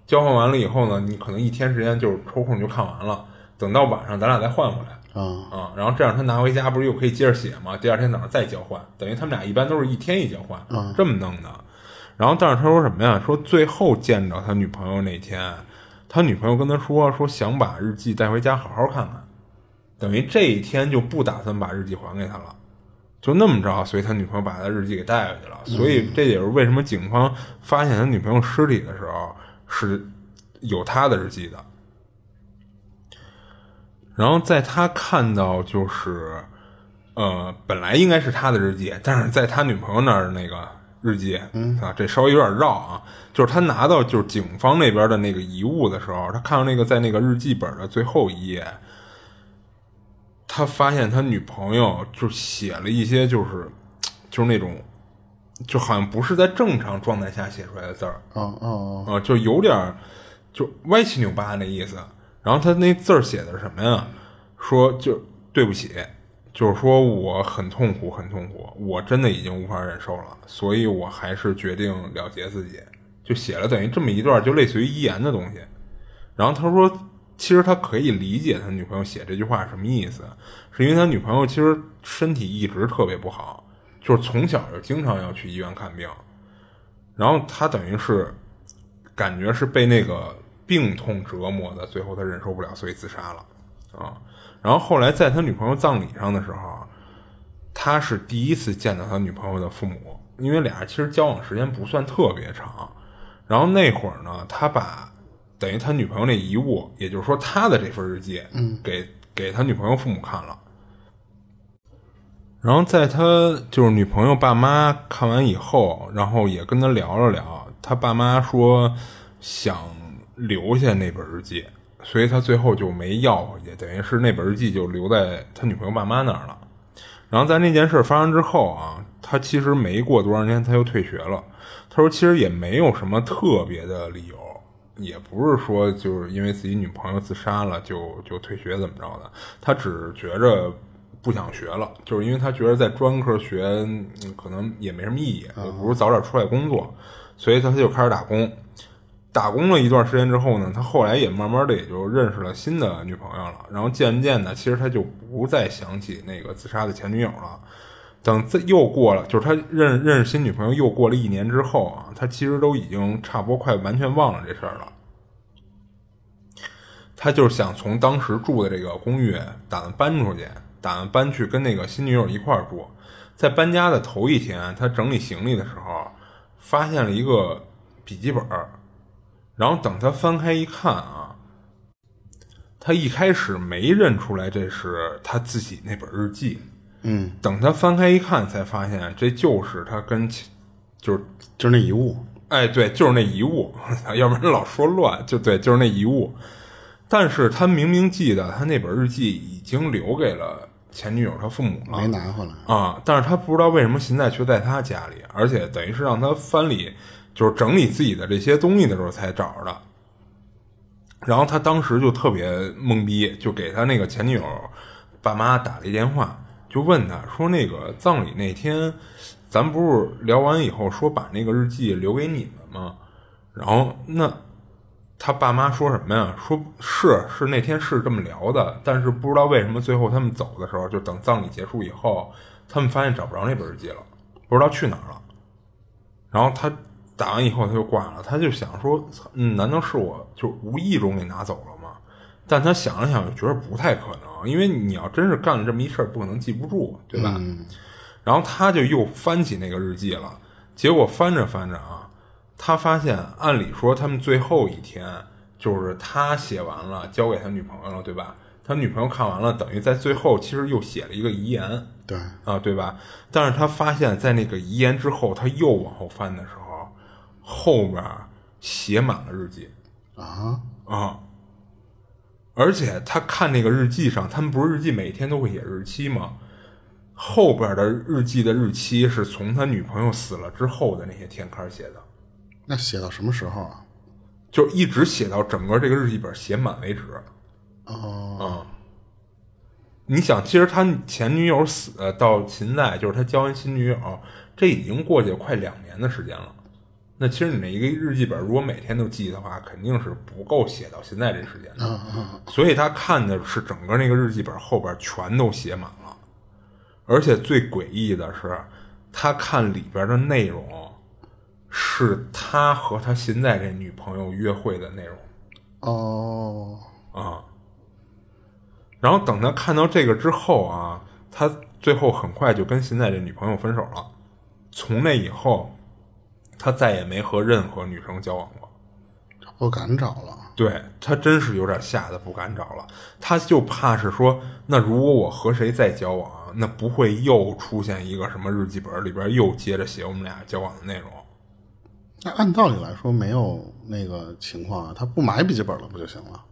S2: 交换完了以后呢，你可能一天时间就是抽空就看完了，等到晚上咱俩再换回来
S1: 啊，
S2: 啊，然后这样他拿回家不是又可以接着写吗？第二天早上再交换，等于他们俩一般都是一天一交换，这么弄的。然后但是他说什么呀？说最后见着他女朋友那天，他女朋友跟他说说想把日记带回家好好看看，等于这一天就不打算把日记还给他了。就那么着，所以他女朋友把他日记给带回去了。所以这也是为什么警方发现他女朋友尸体的时候是有他的日记的。然后在他看到就是，呃，本来应该是他的日记，但是在他女朋友那儿那个日记，嗯啊，这稍微有点绕啊。就是他拿到就是警方那边的那个遗物的时候，他看到那个在那个日记本的最后一页，他发现他女朋友就写了一些就是就是那种就好像不是在正常状态下写出来的字儿
S1: 哦哦，
S2: 啊，就有点儿就歪七扭八那意思。然后他那字儿写的是什么呀？说就对不起，就是说我很痛苦，很痛苦，我真的已经无法忍受了，所以我还是决定了结自己。就写了等于这么一段，就类似于遗言的东西。然后他说，其实他可以理解他女朋友写这句话什么意思，是因为他女朋友其实身体一直特别不好，就是从小就经常要去医院看病。然后他等于是感觉是被那个病痛折磨的，最后他忍受不了，所以自杀了啊。然后后来在他女朋友葬礼上的时候，他是第一次见到他女朋友的父母，因为俩人其实交往时间不算特别长。然后那会儿呢，他把等于他女朋友那遗物，也就是说他的这份日记，嗯，给给他女朋友父母看了。然后在他就是女朋友爸妈看完以后，然后也跟他聊了聊，他爸妈说想留下那本日记，所以他最后就没要回去，等于是那本日记就留在他女朋友爸妈那儿了。然后在那件事发生之后啊，他其实没过多长时间他又退学了。他说其实也没有什么特别的理由，也不是说就是因为自己女朋友自杀了就就退学怎么着的，他只是觉着。不想学了，就是因为他觉得在专科学可能也没什么意义，我不如早点出来工作，所以他他就开始打工。打工了一段时间之后呢，他后来也慢慢的也就认识了新的女朋友了，然后渐渐的，其实他就不再想起那个自杀的前女友了。等这又过了，就是他认认识新女朋友又过了一年之后啊，他其实都已经差不多快完全忘了这事儿了。他就是想从当时住的这个公寓打算搬出去。打算搬去跟那个新女友一块儿住，在搬家的头一天，他整理行李的时候，发现了一个笔记本儿然后等他翻开一看啊，他一开始没认出来这是他自己那本日记。
S1: 嗯，
S2: 等他翻开一看，才发现这就是他跟就是
S1: 就是那遗物。
S2: 哎，对，就是那遗物，[LAUGHS] 要不然老说乱，就对，就是那遗物。但是他明明记得他那本日记已经留给了。前女友他父母了，
S1: 没拿回来
S2: 啊！但是他不知道为什么现在却在他家里，而且等于是让他翻理，就是整理自己的这些东西的时候才找着的。然后他当时就特别懵逼，就给他那个前女友爸妈打了一电话，就问他说：“那个葬礼那天，咱不是聊完以后说把那个日记留给你们吗？然后那。”他爸妈说什么呀？说是是那天是这么聊的，但是不知道为什么最后他们走的时候，就等葬礼结束以后，他们发现找不着那本日记了，不知道去哪儿了。然后他打完以后他就挂了，他就想说，嗯，难道是我就无意中给拿走了？但他想了想，又觉得不太可能，因为你要真是干了这么一事儿，不可能记不住，对吧？然后他就又翻起那个日记了，结果翻着翻着啊。他发现，按理说他们最后一天就是他写完了，交给他女朋友了，对吧？他女朋友看完了，等于在最后其实又写了一个遗言，
S1: 对
S2: 啊，对吧？但是他发现，在那个遗言之后，他又往后翻的时候，后面写满了日记
S1: 啊
S2: 啊！而且他看那个日记上，他们不是日记每天都会写日期吗？后边的日记的日期是从他女朋友死了之后的那些天开始写的。
S1: 那写到什么时候啊？
S2: 就一直写到整个这个日记本写满为止。
S1: 哦，
S2: 啊，你想，其实他前女友死到现在，就是他交完新女友，这已经过去快两年的时间了。那其实你那一个日记本，如果每天都记的话，肯定是不够写到现在这时间的。所以他看的是整个那个日记本后边全都写满了，而且最诡异的是，他看里边的内容。是他和他现在这女朋友约会的内容，
S1: 哦，
S2: 啊，然后等他看到这个之后啊，他最后很快就跟现在这女朋友分手了。从那以后，他再也没和任何女生交往过，
S1: 不敢找了。
S2: 对他真是有点吓得不敢找了，他就怕是说，那如果我和谁再交往，那不会又出现一个什么日记本里边又接着写我们俩交往的内容。
S1: 那按道理来说没有那个情况啊，他不买笔记本了不就行了？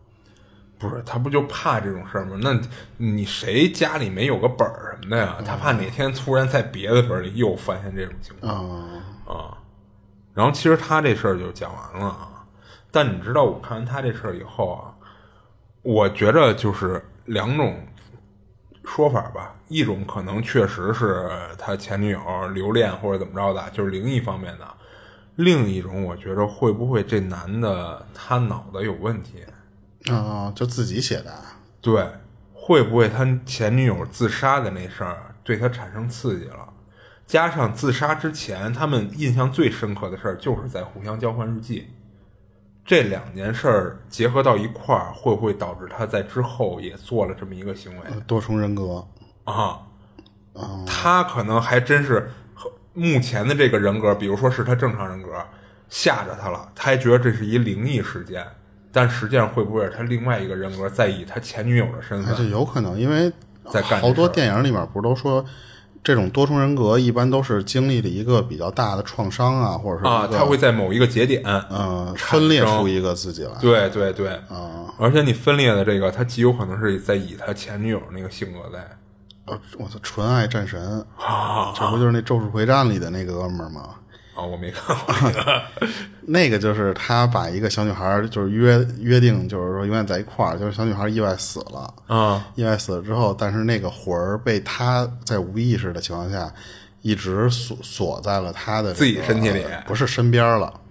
S2: 不是他不就怕这种事儿吗？那你谁家里没有个本儿什么的呀？他怕哪天突然在别的本儿里又发现这种情况
S1: 啊
S2: 啊。然后其实他这事儿就讲完了啊。但你知道，我看完他这事儿以后啊，我觉着就是两种说法吧。一种可能确实是他前女友留恋或者怎么着的，就是灵异方面的；另一种，我觉着会不会这男的他脑子有问题？
S1: 啊，就自己写的。
S2: 对，会不会他前女友自杀的那事儿对他产生刺激了？加上自杀之前他们印象最深刻的事儿就是在互相交换日记，这两件事儿结合到一块儿，会不会导致他在之后也做了这么一个行为？
S1: 多重人格
S2: 啊，他可能还真是目前的这个人格，比如说是他正常人格吓着他了，他还觉得这是一灵异事件。但实际上会不会是他另外一个人格在以他前女友的身份？
S1: 这有可能，因为
S2: 在
S1: 好多电影里面不是都说，这种多重人格一般都是经历了一个比较大的创伤啊，或者是
S2: 啊，他会在某一个节点，
S1: 嗯，分裂出一个自己来。
S2: 对对对，
S1: 啊，
S2: 而且你分裂的这个，他极有可能是在以他前女友那个性格在。
S1: 呃，我操，纯爱战神啊，这不就是那《咒术回战》里的那个哥们儿吗？
S2: 啊，我没看过
S1: 那个，[LAUGHS] 就是他把一个小女孩，就是约约定，就是说永远在一块儿。就是小女孩意外死了，
S2: 啊，
S1: 意外死了之后，但是那个魂儿被他在无意识的情况下，一直锁锁在了他的
S2: 自己身体里，
S1: 不是身边了。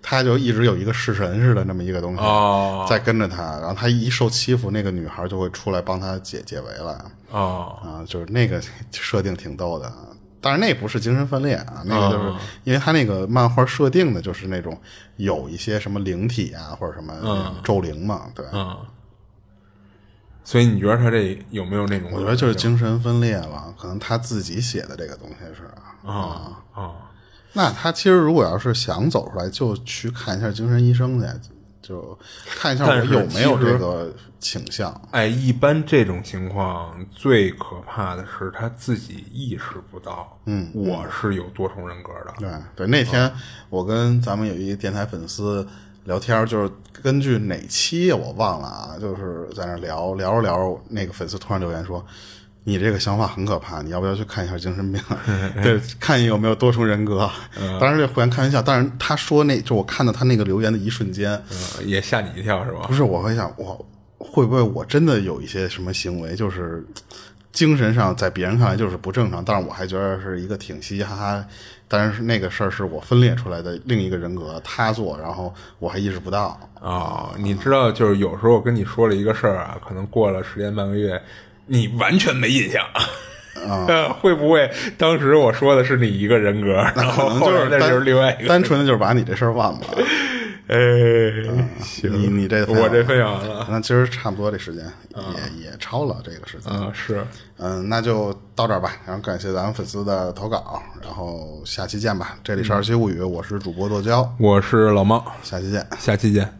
S1: 他就一直有一个式神似的那么一个东西在跟着他，然后他一受欺负，那个女孩就会出来帮他解解围了。
S2: 哦，
S1: 啊，就是那个设定挺逗的。但是那不是精神分裂啊，那个就是因为他那个漫画设定的就是那种有一些什么灵体啊或者什么咒灵嘛，对，
S2: 嗯。所以你觉得他这有没有那种？
S1: 我觉得就是精神分裂了，可能他自己写的这个东西是
S2: 啊啊。
S1: 那他其实如果要是想走出来，就去看一下精神医生去。就看一下我有没有这个倾向。
S2: 哎，一般这种情况最可怕的是他自己意识不到，
S1: 嗯，
S2: 我是有多重人格的。
S1: 对对，那天我跟咱们有一个电台粉丝聊天，就是根据哪期我忘了啊，就是在那聊聊着聊着，那个粉丝突然留言说。你这个想法很可怕，你要不要去看一下精神病？[LAUGHS] 对，看你有没有多重人格。当然这互相开玩笑，但是他说那就我看到他那个留言的一瞬间，
S2: 也吓你一跳是吧？
S1: 不是，我会想，我会不会我真的有一些什么行为，就是精神上在别人看来就是不正常，但是我还觉得是一个挺嘻嘻哈哈。但是那个事儿是我分裂出来的另一个人格他做，然后我还意识不到
S2: 啊。你知道，就是有时候我跟你说了一个事儿啊，可能过了十天半个月。你完全没印象，
S1: 啊？[LAUGHS]
S2: 会不会当时我说的是你一个人格，然后
S1: 后
S2: 来那就是另外一个，
S1: 单纯的就是把你这事儿忘了。
S2: 哎，行，
S1: 你你这
S2: 我这分享完了，
S1: 那其实差不多这时间也也超了这个时间
S2: 啊，是，
S1: 嗯，那就到这儿吧。然后感谢咱们粉丝的投稿，然后下期见吧。这里是二七物语，我是主播剁椒，
S2: 我是老猫，
S1: 下期见，
S2: 下期见。